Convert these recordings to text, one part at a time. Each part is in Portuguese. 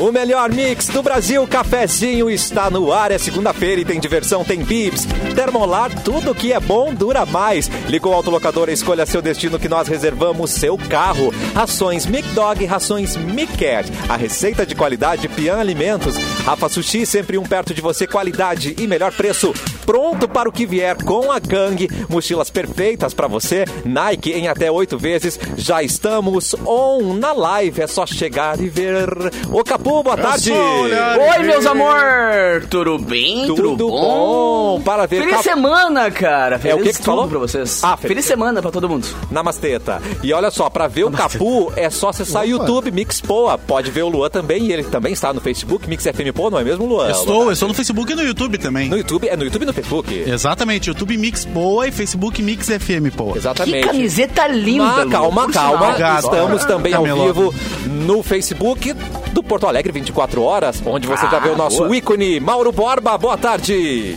O melhor mix do Brasil, cafezinho está no ar. É segunda-feira e tem diversão, tem bips. Termolar, tudo que é bom dura mais. Ligou o autolocador, escolha seu destino que nós reservamos seu carro. Rações Mic Dog, rações Mic Cat. A receita de qualidade Pian Alimentos. Rafa Sushi, sempre um perto de você, qualidade e melhor preço. Pronto para o que vier com a Gang. Mochilas perfeitas para você. Nike em até oito vezes. Já estamos on na live. É só chegar e ver. O Capu, boa tarde. Oi, meus amor! Tudo bem? Tudo bom? Para ver Feliz Capu- semana, cara! Feliz o que que tu tudo falou? pra vocês. Ah, feliz feliz semana pra todo mundo. Namasteta. E olha só, pra ver o Capu é só acessar o YouTube Mix Poa. Pode ver o Luan também, e ele também está no Facebook, Mix FM Poa, não é mesmo, Luan? Estou, eu estou no Facebook e no YouTube também. No YouTube, é no YouTube e no Facebook. Exatamente, YouTube Mix Boa e Facebook Mix FM Boa. Exatamente. Que camiseta linda, Ah, Lu, calma, calma. Estamos também ao vivo no Facebook do Porto Alegre 24 horas, onde você já Ah, vê o nosso boa. ícone Mauro Borba. Boa tarde.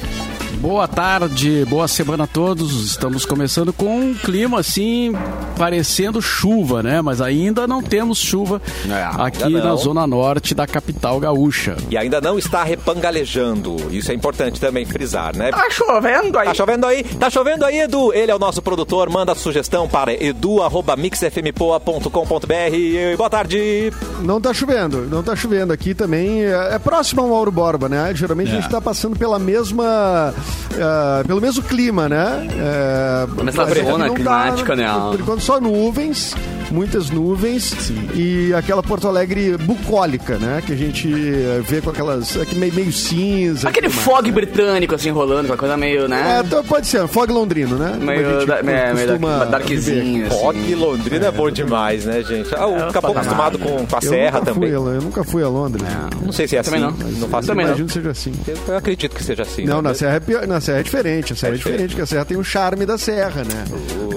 Boa tarde, boa semana a todos. Estamos começando com um clima assim, parecendo chuva, né? Mas ainda não temos chuva aqui ainda não. na zona norte da capital gaúcha. E ainda não está repangalejando. Isso é importante também frisar, né? Tá chovendo aí. Tá chovendo aí? Tá chovendo aí, Edu? Ele é o nosso produtor. Manda sugestão para edu.mixfmpoa.com.br. Boa tarde. Não tá chovendo, não tá chovendo aqui também. É é próximo ao Mauro Borba, né? Geralmente a gente tá passando pela mesma. Ah, pelo mesmo clima, né? É, Mas na parece que zona climática, né? Por enquanto só nuvens, muitas nuvens e aquela Porto Alegre bucólica, né? Que a gente eh, vê com aquelas. aqui meio, meio cinza. Aquele tudo fog mais, né? britânico, assim, rolando, aquela coisa meio, É, né? então pode ser, fog londrino, né? Meio, da, meio, meio da- darkzinho, assim. Fog Londrina é, bom demais, né, gente? Ah, o É, Capô acostumado nada. com, com a Eu Serra nunca também. Fui, a- eu nunca fui a Londres. Não sei se é assim. Também não. Não faço Também não. Imagino que seja assim. Eu acredito que seja assim. Não, né? na Serra, é pior- na Serra é diferente. A Serra é, É diferente. porque a Serra tem o charme da Serra, né?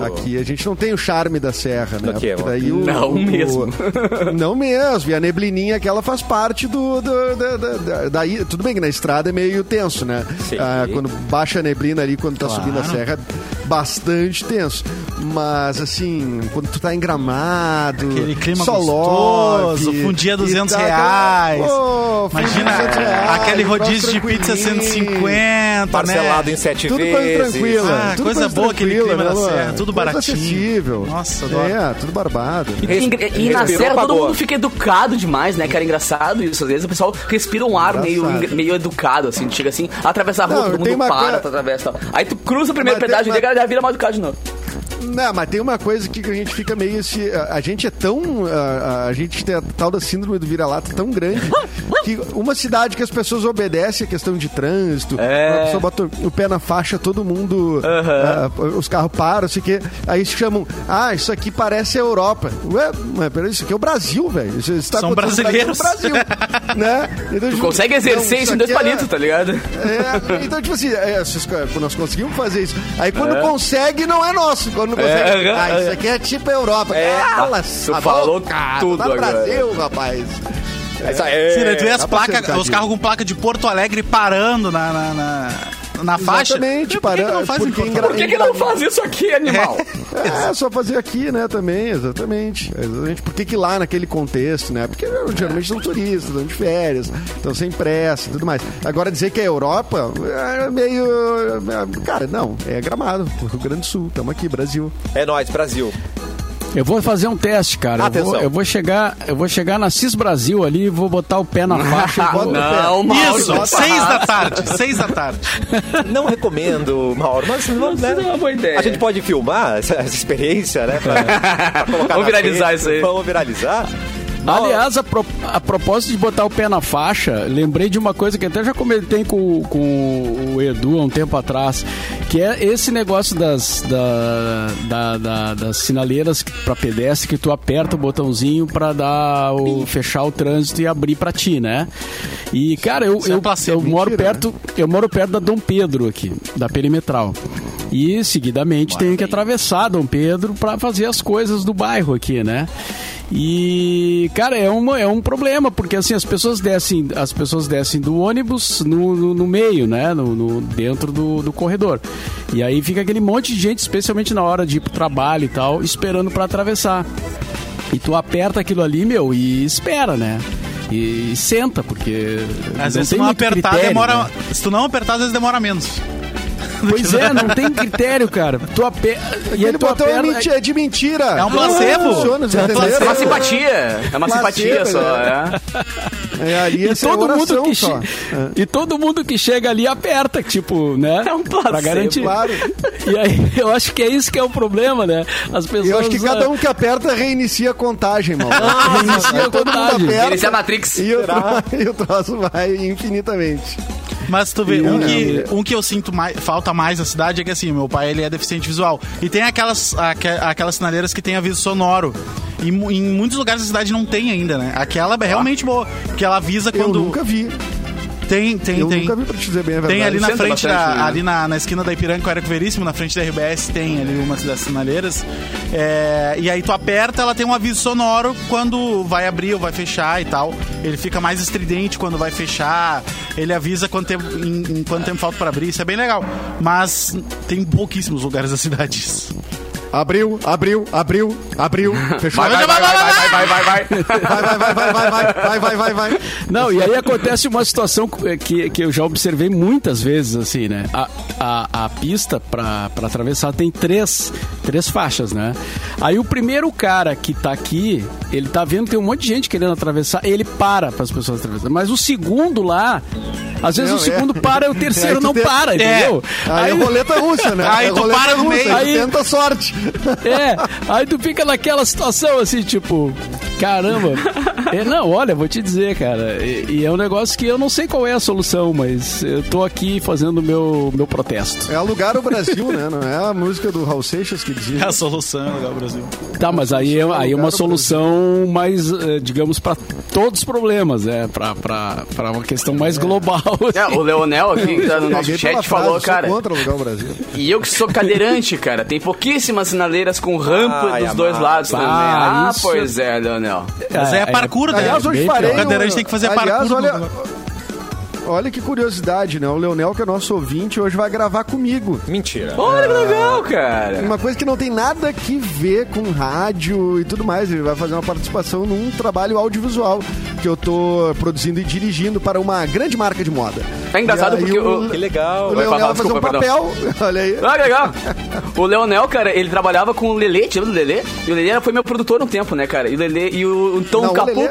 Aqui a gente não tem o charme da Serra, né? Mano? Não mesmo. não mesmo. E a neblininha que ela faz parte do... do- da- da- daí, tudo bem que na estrada é meio tenso, né? Sim. Ah, quando baixa a neblina ali, quando tá subindo a serra, bastante tenso. Mas, assim, quando tu tá em Gramado... Aquele clima só gostoso, love, fundia e 200 tá- reais. Fundia Imagina 200 reais, aquele rodízio de pizza tranquilinho. 150, Parcelado né? em sete Tudo vezes. coisa tranquila. Ah, tudo coisa boa aquele clima né, da serra, tudo Coisa baratinho. acessível. Nossa, adoro. É, tudo barbado. E, e- e na Serra todo mundo fica educado demais, né? Que era engraçado isso. Às vezes o pessoal respira um ar meio, Engraçado. meio educado, assim. Chega assim, atravessa a rua, Não, todo tem mundo para, atravessa. Aí tu cruza a primeira Mas tem- pedágio mas- já vira mal educado de novo. Não, mas tem uma coisa que a gente fica meio esse. A, a gente é tão. A, a gente tem a tal da síndrome do vira-lata tão grande que uma cidade que as pessoas obedecem a questão de trânsito, É. a pessoa bota o pé na faixa, todo mundo. ah, os carros param, sei que. Aí chamam. Ah, isso aqui parece a Europa. Ué, mas peraí, isso aqui é o Brasil, velho. Isso, isso tá São acontecendo no Brasil, né? Então, Tu consegue exercer não, isso em dois é- palitos, tá ligado? é, então, tipo assim, é, nós conseguimos fazer isso. Aí quando É. consegue, não é nosso. Quando não consegue, É, ah, isso aqui é tipo a Europa. É, Cala tu a falou boca, tudo tá no agora. Brasil, rapaz. Isso aí. Sim, né, tu vê as placas, os carros com placa de Porto Alegre parando na, na, na, na faixa. Exatamente, Por que que para- não faz porque? Por que, que não faz isso aqui, animal? É, só fazer aqui, né, também, exatamente. Exatamente. Por que que lá naquele contexto, né? Porque geralmente são turistas, estão de férias, estão sem pressa e tudo mais. Agora dizer que é Europa é meio. é, Cara, não, é gramado, Rio Grande do Sul, estamos aqui, Brasil. É nóis, Brasil. Eu vou fazer um teste, cara. Eu Atenção. vou, eu vou chegar, eu vou chegar na Cis Brasil ali e vou botar o pé na faixa. e vou- não, Mauro. Isso, seis da tarde, seis da tarde. Não recomendo, Mauro, mas vamos, né? Não é uma boa ideia. A gente pode filmar essa, essa experiência, né? Pra, pra colocar Vamos viralizar isso aí. Vamos viralizar. Aliás, a, pro- a propósito de botar o pé na faixa, lembrei de uma coisa que até já comentei com, com o Edu há um tempo atrás, que é esse negócio das, da, da- da- das sinaleiras para pedestre que tu aperta o botãozinho para dar o fechar o trânsito e abrir para ti, né? E cara, eu, é eu, eu moro mentira, perto, eu moro perto da Dom Pedro aqui, da perimetral. E seguidamente tenho que atravessar Dom Pedro para fazer as coisas do bairro aqui, né? E, cara, é, uma, é um problema, porque assim, as pessoas descem, as pessoas descem do ônibus no, no, no meio, né? No, no- dentro do, do corredor. E aí fica aquele monte de gente, especialmente na hora de ir pro trabalho e tal, esperando pra atravessar. E tu aperta aquilo ali, meu, e espera, né? E, senta, porque. Às vezes se não apertar, critério, demora. né? Se tu não apertar, às vezes demora menos. Pois é, não tem critério, cara. Tu aperta. E aí Aquele tu botão é, menti- é de mentira. É um placebo. Não funciona, vocês É uma simpatia. É uma simpatia só, né? é. É, ali E é todo, mundo que só. che- e todo mundo que chega ali aperta, tipo, né? É um placebo. Pra garantir. Claro. E aí, eu acho que é isso que é o problema, né? As pessoas. Eu acho que cada ah, um que aperta reinicia a contagem, mano. reinicia a Todo mundo contagem. aperta Inicia a Matrix. e o, tro- e o troço vai infinitamente. Mas tu vê, um eu que, um que eu sinto mais, falta mais na cidade é que assim, meu pai ele é deficiente visual. E tem aquelas, aque- aquelas sinaleiras que tem aviso sonoro. E em muitos lugares da cidade não tem ainda, né? Aquela é realmente boa. Porque ela avisa Eu quando. nunca vi. Tem, tem, Eu tem. nunca vi pra te dizer bem a verdade. Tem ali na Senta frente, da, né? ali na, na esquina da Ipiranga com o Érico Veríssimo, na frente da RBS, tem ali umas das sinaleiras. É, e aí tu aperta, ela tem um aviso sonoro quando vai abrir ou vai fechar e tal. Ele fica mais estridente quando vai fechar. Ele avisa quanto tempo, em, em quanto tempo falta pra abrir. Isso é bem legal. Mas tem pouquíssimos lugares da cidade isso. Abriu, abriu, abriu, abriu. Fechou. Vai, vai, vai, vai, vai, vai, vai, vai. vai, vai, vai, vai, vai, vai, vai, vai, vai. Não, e aí acontece uma situação que, que eu já observei muitas vezes, assim, né? A, a, a pista pra, pra atravessar tem três, três faixas, né? Aí o primeiro cara que tá aqui, ele tá vendo que tem um monte de gente querendo atravessar, ele para para as pessoas atravessarem. Mas o segundo lá, às vezes Não, o segundo é. para e o terceiro não tem- para, entendeu? Aí, é roleta russa, né? Aí é tu para no meio. aí tenta a sorte. É, aí tu fica naquela situação assim, tipo, caramba. É, não, olha, vou te dizer, cara, e, e é um negócio que eu não sei qual é a solução, mas eu tô aqui fazendo o meu, meu protesto. É alugar o Brasil, né? Não é a música do Raul Seixas que É dizia. a solução legal Brasil. Tá, mas aí é, aí é uma solução mais, eh, digamos, pra todos os problemas, né? Pra, pra, pra uma questão mais global. É, o Leonel aqui que tá no nosso chat falou, cara. contra alugar o Brasil. E eu que sou cadeirante, cara, tem pouquíssimas sinaleiras com rampa Ai, dos dois amado. lados também. Ah, Ah, pois é, Leonel. Mas é, parkour, né? Aliás, hoje farei. O cadeirante um- tem que fazer Aliás, parkour. olha, olha que curiosidade, né? O Leonel, que é nosso ouvinte, hoje vai gravar comigo. Mentira. Olha que legal, cara. Uma coisa que não tem nada que ver com rádio e tudo mais. Ele vai fazer uma participação num trabalho audiovisual que eu tô produzindo e dirigindo para uma grande marca de moda. É engraçado porque o, o- Que legal. o Vai Leonel falar, vai fazer um desculpa, papel. Olha aí. Ah, que legal. O Leonel, cara, ele trabalhava com o Lelê, te lembra do Lelê? E o Lelê foi meu produtor um tempo, né, cara? E o Lelê, e o então Não, o o Capu. Lelê-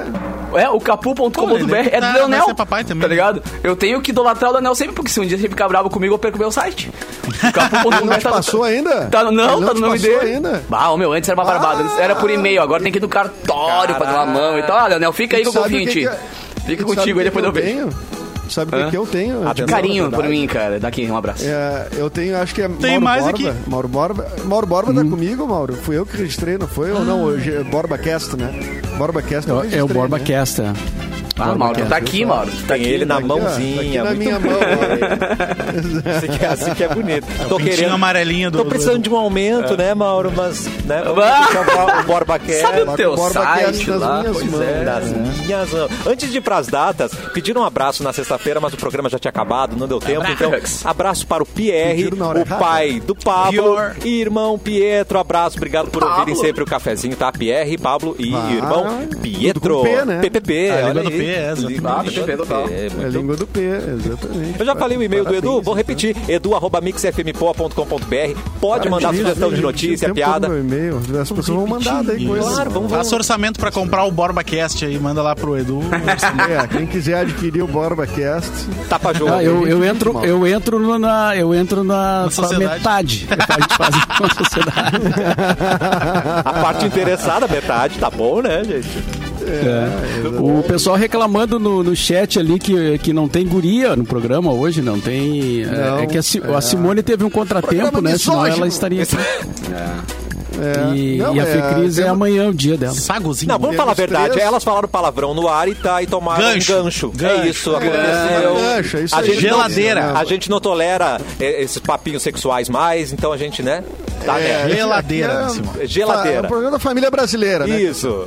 É, o capu.com.br é do tá- Leonel. vai ser papai também, Tá né? ligado? Eu tenho que idolatrar o Leonel sempre, porque se um dia ele ficar bravo comigo, eu perco meu site. O capu.com.br Não tá- passou ainda? Tá, no- não, Ele tá no nome passou dele. ainda? Ah, o meu, antes era uma barbada. Antes era por e-mail, agora tem que ir no cartório pra dar uma mão e tal. Ah, Leonel, fica aí em o que é- Fica contigo aí, depois eu tenho? Sabe o Hã? que, que eu tenho? Eu Atenção. te falo a Carinho por mim, cara. Daqui, um abraço. É, eu tenho, acho que é Tem Mauro mais Borba. aqui. Mauro Borba, Mauro Borba tá comigo, Mauro? Fui eu que registrei, não foi? Ou não? Hoje é Borba Cast, né? Borba Cast eu É o Borba né? Cast, é. Ah, Mauro, tu tá aqui, Mauro. Tá Tem aqui. ele na Aqui, mãozinha. aqui na minha mão, que, assim que é bonito. Tô pintinho querendo. amarelinho do- Tô precisando de um aumento, né, Mauro? Mas, né? Ah! o Borba Cast. Sabe o teu o Borba site nas lá? minhas mãos. é. Das minhas mãos. Antes de ir pras datas, pediram um abraço na sexta-feira, mas o programa já tinha acabado, não deu tempo. Então, Abraço. para o Pierre, o pai do Pablo e irmão Pietro. Abraço, obrigado por Pablo. ouvirem sempre o cafezinho, tá? Pierre, Pablo e Ah, irmão Pietro. com P, né? PPP, A olha do aí. P, é, exatamente. Língua do PPP total. P, É a muito língua do P, exatamente. eu já falei o e-mail do Edu, vou então. repetir. edu.mixfmpoa.com.br. Pode mandar sugestão de notícia, piada. e-mail. As pessoas vão mandar daí coisas. Claro, vamos. Faça orçamento pra comprar o BorbaCast aí, manda lá pro Edu. É, quem quiser adquirir o Borba Cast, Tapa jogo. Ah, eu, eu entro, eu entro na, eu entro na, Na metade. A gente faz uma sociedade. A parte interessada, metade, tá bom, né, gente? O pessoal reclamando no, no chat ali que, que não tem guria no programa hoje, não tem. é- Não, é que a, é. a Simone teve um contratempo, né? Senão misógino. ela estaria aqui. é, E, não, e a Fecris é, tem- amanhã o dia dela. Sagozinho. Não, vamos Temos falar a verdade. três. Elas falaram palavrão no ar e, tá, e tomaram Gancho. um gancho. É Gancho. isso, É, aconteceu. gancho, é isso a gente Geladeira. Não, a gente não tolera esses papinhos sexuais mais, então a gente, né? Tá É. Geladeira, é. É Geladeira. um programa da família brasileira, né? Isso.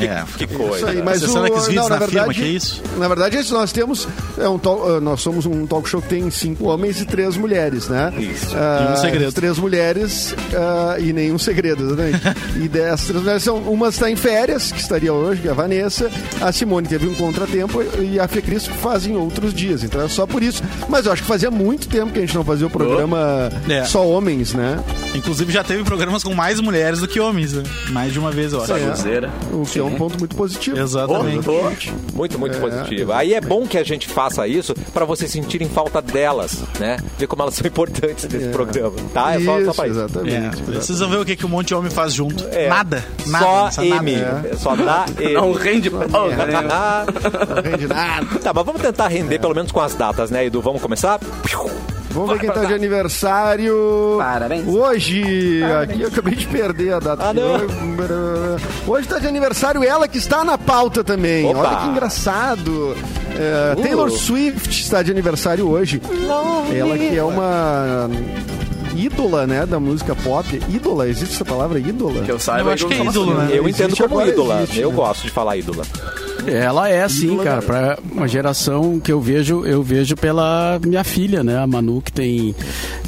É, Que coisa. Isso aí, mas Acessando o, não, na na firma, verdade, que é isso? Na verdade, é isso, nós temos. É um ah, nós somos um talk show que tem cinco homens e três mulheres, né? Isso. Ah, E um segredo. Três mulheres ah, e nenhum segredo, exatamente. e dessas três mulheres são. Uma está em férias, que estaria hoje, que é a Vanessa. A Simone teve um contratempo e a Fê Cris fazem outros dias. Então é só por isso. Mas eu acho que fazia muito tempo que a gente não fazia o programa É. só homens, né? Inclusive já teve programas com mais mulheres do que homens, né? Mais de uma vez, eu acho. É. O que é um ponto muito positivo. Exatamente. Muito, muito positivo. Aí é bom que a gente faça isso pra vocês sentirem falta delas, né? Ver como elas são importantes nesse programa, tá? É só, só Isso, pra isso. É, exatamente. precisam ver o que, que um monte de homem faz junto. É. Nada. Nada. Só nada. M. Só dá M. Não rende né? Não rende nada. tá, mas vamos tentar render pelo menos com as datas, né, Edu? Vamos começar? Vamos ver quem tá de aniversário. Parabéns. Hoje, aqui eu acabei de perder a data. Ah, não. Hoje tá de aniversário ela que está na pauta também. Opa. Olha que engraçado. É, Taylor Swift está de aniversário hoje. Ela que é uma ídola, né, da música pop. Ídola, existe essa palavra ídola? Que eu saiba. Eu acho que é ídolo, assim? né? Eu Existe entendo como ídola. existe, Eu né? gosto de falar ídola. Ela é assim, Ídola, cara, para uma geração que eu vejo, eu vejo pela minha filha, né, a Manu que tem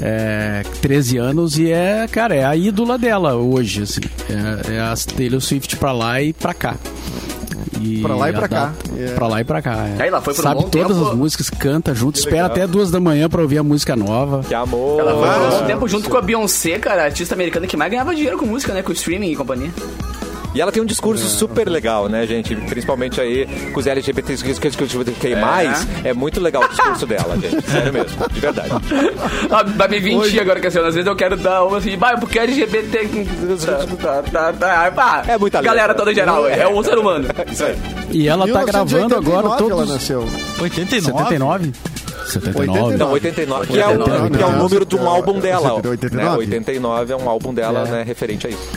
é, 13 anos e é, cara, é a ídola dela hoje, assim, é, é a Taylor Swift pra lá e pra cá. E Pra lá e pra cá. data- É. Pra lá e pra cá. é. Aí ela foi por um Sabe bom todas tempo. as músicas, canta junto, espera legal. até duas da manhã pra ouvir a música nova. Que amor. Ela foi por um bom tempo junto com a Beyoncé, cara, artista americana que mais ganhava dinheiro com música, né? Com streaming e companhia. E ela tem um discurso super legal, né, gente? Principalmente aí com os LGBTs que mais. É muito legal o discurso dela, gente. Sério mesmo, de verdade. Ah, Vai me 20 agora, Cassiano. Às vezes eu quero dar uma assim, vai, porque LGBT. Tá, tá, tá, pá. É muita letra. Galera toda geral, é o ser humano. Isso aí. E ela tá gravando agora 1989 todos... ela nasceu. 89? 79? 79? Não, 89, que é, o, 89, que é o número de um álbum dela. ó, 89? Né? 89 é um álbum dela, É. né, referente a isso.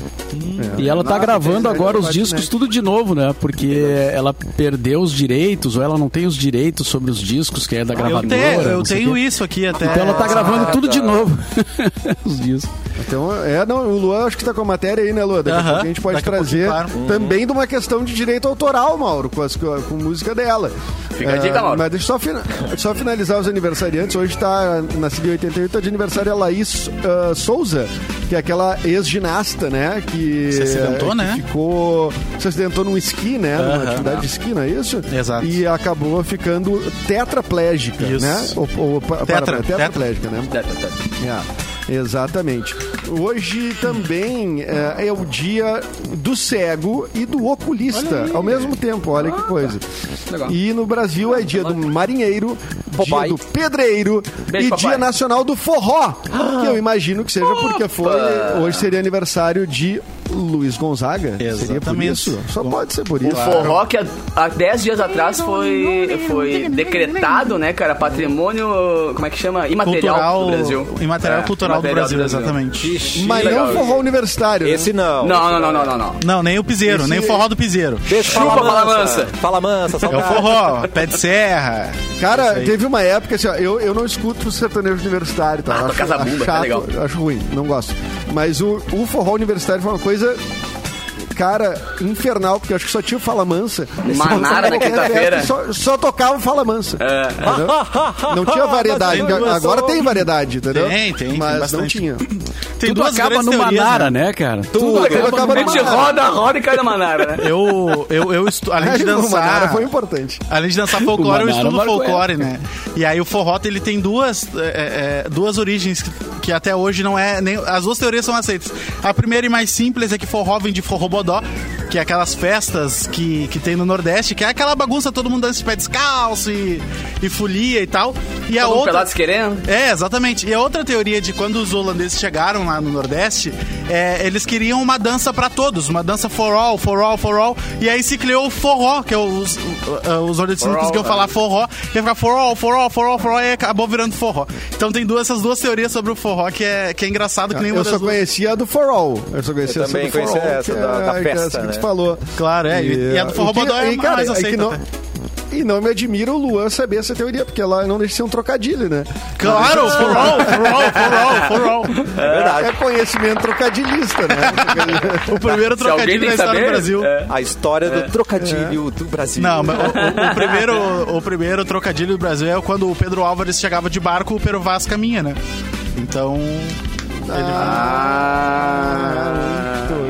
E ela tá Nossa, gravando agora os discos tudo de novo, né? Porque ela perdeu os direitos, ou ela não tem os direitos sobre os discos, que é da Eu, gravadora. tenho, eu não sei o tenho isso aqui até. Então ela tá gravando Ah, tudo de tá. novo. os discos. Então, é, não, o Luan acho que tá com a matéria aí, né, Luan? Daqui a Aham, pouco a gente pode daqui trazer também de uma questão de direito autoral, Mauro, com, as, com música dela. Fica a dica, Mauro. Mas deixa eu só, fina- só finalizar os aniversariantes. Hoje tá, nascida em 88, tá de aniversário a Laís ah, Souza, que é aquela ex-ginasta, né? Que, Se acidentou, que né? Ficou. Se acidentou num esqui, né? Numa Aham. atividade de esqui, não é isso? Exato. E acabou ficando tetraplégica, Isso. né? Ou, ou, Tetra, para- tetraplégica, né? Tá, tá, tá. É, exatamente. Hoje também é, é o dia do cego e do oculista ao mesmo tempo. Olha que coisa. legal. E no Brasil é dia do marinheiro. Dia do pedreiro Beijo, e papai. dia nacional do forró. Que eu imagino que seja porque foi. Hoje seria aniversário de Luiz Gonzaga. Seria por Exatamente. isso? Só pode ser por O isso. forró que há- há 10 dias atrás foi, foi decretado, né, cara? Patrimônio, como é que chama? Imaterial Cultural, do Brasil. imaterial É, cultural do imaterial Brasil, exatamente. Mas legal não forró universitário. né? Esse não. Não, não, não, não, não, não. Não, nem o piseiro, Esse- nem o forró do piseiro. Deixa Chupa, fala fala mansa. Fala mansa, É o forró, pé de serra. Cara, teve uma época assim, ó, eu, eu não escuto sertanejo universitário, tá? Ah, Eu toca essa bumba, chato, é legal. acho ruim, não gosto. Mas o, o forró universitário foi uma coisa, is it? Cara, infernal, porque eu acho que só tinha o Fala Mansa. Manara na quinta-feira. Só, só tocava o Fala Mansa. É. entendeu? Não tinha variedade. Agora tem variedade, entendeu? Tem, tem, tem Mas não bastante. tinha. Tem Tudo acaba no teorias, Manara, né? né, cara? Tudo acaba A no gente Manara. roda, roda e cai na manara, né? Eu, eu, eu estu... além de O Manara dançar. foi importante. Além de dançar folclore, eu estudo marcou folclore, né? E aí o forró, ele tem duas, é, é, duas origens que, que até hoje não é... Nem, as duas teorias são aceitas. A primeira e mais simples é que forró vem de forrobodó, da. Que é aquelas festas que, que tem no Nordeste, que é aquela bagunça, todo mundo dança de pé descalço e, e folia e tal. E a Todo mundo outra... pelados querendo. É, exatamente. E a outra teoria de quando os holandeses chegaram lá no Nordeste, é, eles queriam uma dança pra todos, uma dança for all, for all, for all. E aí se criou o forró, que é os, os nordestinos For all, conseguiam falar forró, ia ficar for all, for all, for all, for all, e acabou virando forró. Então tem duas, essas duas teorias sobre o forró que é, que é engraçado que nem uma Eu só duas. conhecia a do For All. Eu só conhecia Eu essa também do For conhecia All, essa que da- da que é festa, essa que né? Falou. Claro, é. E, e a do forró bodó é cara, mais é que aceita. não-. E não me admira o Luan saber essa teoria, porque ela não deixa de ser um trocadilho, né? Claro, for all, for all, for all, for all. É verdade. É conhecimento trocadilhista, né? O primeiro trocadilho da história saber, do Brasil. é. A história do trocadilho do Brasil. Não, mas o, o- o primeiro, o primeiro trocadilho do Brasil é quando o Pedro Álvares chegava de barco, o Pero Vaz caminha, né? Então. Nossa, tô muito.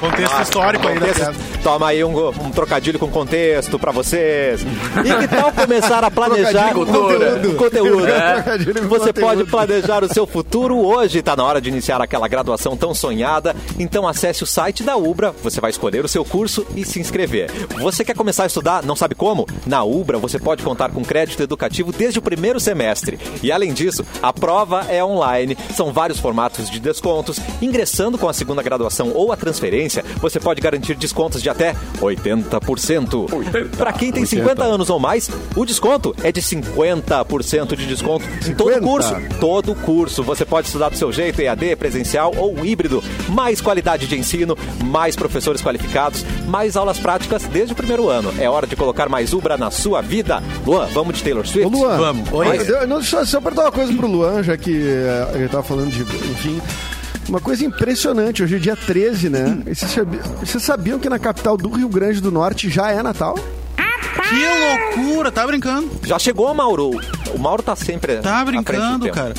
Contexto histórico aí Contexto-. Toma aí um, um trocadilho com contexto pra vocês. E que tal começar a planejar conteúdo? conteúdo. É. Com Você conteúdo. pode planejar o seu futuro hoje. Tá na hora de iniciar aquela graduação tão sonhada. Então acesse o site da Ubra, você vai escolher o seu curso e se inscrever. Você quer começar a estudar, não sabe como? Na Ubra você pode contar com crédito educativo desde o primeiro semestre. E além disso, a prova é online. São vários formatos de descontos. Ingressando com a segunda graduação ou a transferência, você pode garantir descontos de até 80%. Para quem tem 50 anos ou mais, o desconto é de 50% de desconto em todo 50? curso. Todo curso. Você pode estudar do seu jeito, EAD, presencial ou híbrido. Mais qualidade de ensino, mais professores qualificados, mais aulas práticas desde o primeiro ano. É hora de colocar mais Ubra na sua vida. Luan, vamos de Taylor Swift? Ô, Luan, Vamos. Oi. Oi. Eu, não, só, só perguntar uma coisa pro Luan, já que eh, ele tava falando de. Enfim. Uma coisa impressionante, hoje é dia 13, né? E Vocês sabiam, vocês sabiam que na capital do Rio Grande do Norte já é Natal? Que loucura, tá brincando? Já chegou, Mauro. O Mauro tá sempre. Tá brincando, cara.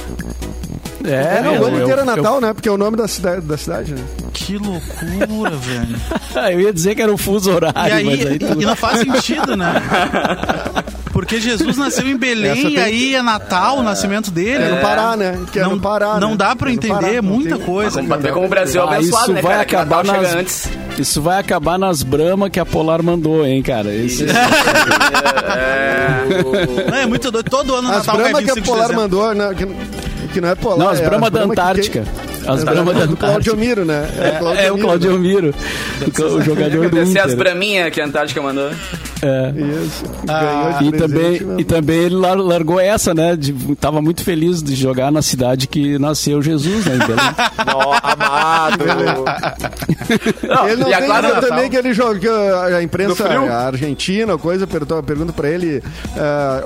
É, não, o eu- ano eu- inteiro é eu- Natal, né? Porque é o nome da cidade, da cidade né? Que loucura, velho. Eu ia dizer que era o fuso horário, E aí, mas aí tu... e não faz sentido, né? Porque Jesus nasceu em Belém tem- e aí é Natal o nascimento dele. É no Pará, né? Que é não, no Pará, não né? dá pra É entender muita tem- coisa. Pra ver como o Brasil é Ah, abençoado, isso né, vai cara? Que acabar Natal nas... chega antes. Isso vai acabar nas bramas que a Polar mandou, hein, cara? Esse... Não, é muito doido. Todo ano o As Natal Brahma que 25 a Polar mandou, né? que, que não é Polar. Não, as é bramas da Brahma que Antártica. As É, bramas da do Claudio. Miro, né? É, o Claudio Miro, o jogador do Deve ser as Inter. braminhas que a Antártica mandou. É. Isso. Ah, E também, mesmo. e também ele lar- largou essa, né? De, tava muito feliz de jogar na cidade que nasceu Jesus, né? Nó, amado. Não, Ele não e a tem Clara nada Natal. também que ele joga, a imprensa a argentina, coisa, pergunta, pergunta pra ele, ah,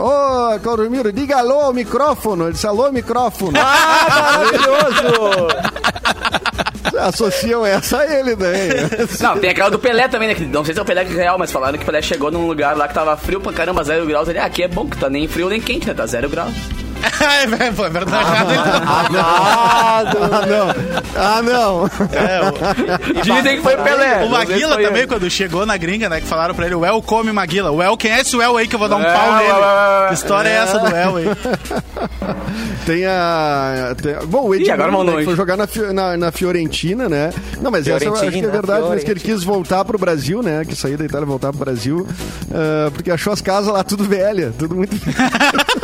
ô, Claudio Miro, diga alô ao micrófono. Ele disse, alô, micrófono. Ah, maravilhoso! Associam essa a ele, né? Não, tem aquela do Pelé também, né? Não sei se é o Pelé é real, mas falaram que o Pelé chegou num lugar lá que tava frio pra caramba, zero graus. Ele, ah, aqui é bom, que tá nem frio nem quente, né? Tá zero graus. É, foi verdade. Amado! ah, não. Ah, não. Dizem que foi o Pelé. O Maguila também, quando chegou na gringa, né? Que falaram pra ele, o El come Maguila. O El, quem é esse El aí que eu vou dar um É, pau nele? é, é, é. Que história é essa do El aí? Tem a. tem- bom, o Edmundo agora né, foi jogar na, Fi- na, na Fiorentina, né? Não, mas essa eu acho que é Fiorentina, verdade, mas que ele quis voltar pro Brasil, né? Que saiu da Itália e voltar pro Brasil, ah, porque achou as casas lá tudo velha, tudo muito.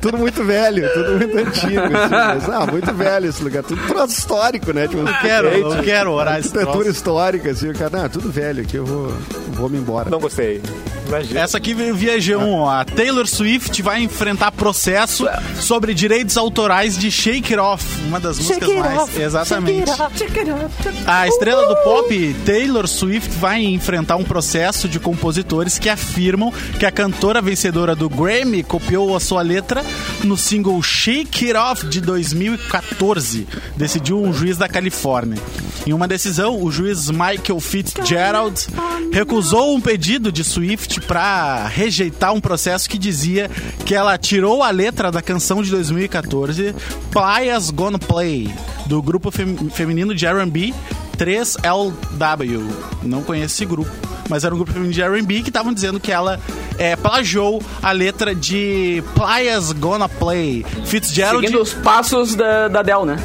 tudo muito velho, tudo muito antigo. Assim, mas, ah, muito velho esse lugar, tudo troço histórico, né? Tipo, Não quero, não quero orar esse arquitetura troço. histórica, assim, o cara, ah, tudo velho aqui, eu vou, vou me embora. Não gostei. Imagina. Essa aqui veio via G1, ó. A Taylor Swift vai enfrentar processo sobre direitos autorais de Shake It Off, uma das músicas mais. Exatamente. A estrela do pop, Taylor Swift, vai enfrentar um processo de compositores que afirmam que a cantora vencedora do Grammy copiou a sua letra no single Shake It Off de 2014, decidiu um juiz da Califórnia. Em uma decisão, o juiz Michael Fitzgerald recusou um pedido de Swift para rejeitar um processo que dizia que ela tirou a letra da canção de 2014 Playas Gonna Play, do grupo fem- feminino de R&B 3LW. Não conheço esse grupo, mas era um grupo de R&B que estavam dizendo que ela é, plagiou a letra de Playas Gonna Play. Fitzgerald Seguindo os passos da, da Dell, né?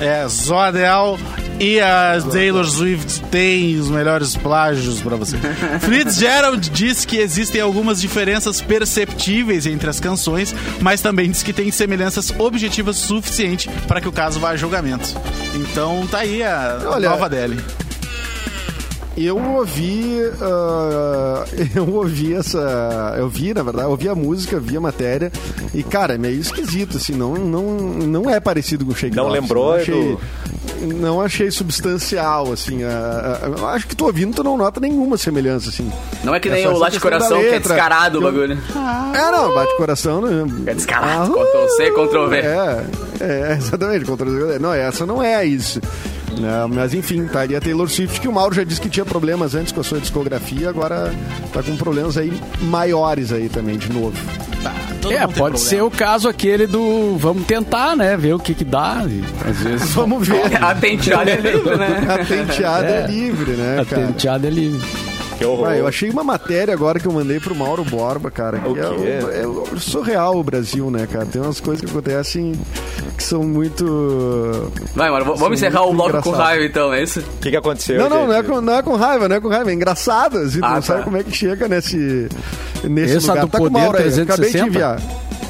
é Zodel e a Taylor Swift tem os melhores plágios pra você. Fitzgerald diz que existem algumas diferenças perceptíveis entre as canções, mas também diz que tem semelhanças objetivas suficiente para que o caso vá a julgamento. Então tá aí a Olha, nova dele. Eu ouvi. ah, eu ouvi essa. Eu vi, na verdade, eu ouvi a música, vi a matéria. E, cara, é meio esquisito, assim. Não, não, não é parecido com o Shake Não Off, lembrou, eu achei, Edu? Não achei substancial, assim. a- a- eu acho que tu ouvindo, tu não nota nenhuma semelhança, assim. Não é que nem o Late Coração, que é descarado o Eu- bagulho. É, não, bate coração, né? É descarado, Ah, Ctrl C, Ctrl V. É, é, exatamente. Contra... Não, essa não é isso. Né, mas enfim, tá ali a Taylor Swift, que o Mauro já disse que tinha problemas antes com a sua discografia, agora tá com problemas aí maiores aí também, de novo. Todo É, pode ser o caso aquele do vamos tentar, né? Ver o que que dá. E, às vezes Vamos ver. A penteada é livre, né? A penteada é, É. livre, né, a cara? tenteada é livre. Que horror. Ah, eu achei uma matéria agora que eu mandei pro Mauro Borba, cara. Que O é, é surreal o Brasil, né, cara? Tem umas coisas que acontecem que são muito. Vai, mano, vamos encerrar o bloco com raiva, então, é isso? O que, que aconteceu? Não, não, não é, com, não é com raiva, não é com raiva, é engraçado. Assim, Ah, não tá. sabe como é que chega nesse, nesse Essa lugar. do Tá com o Poder Mauro aí, acabei de 360? enviar.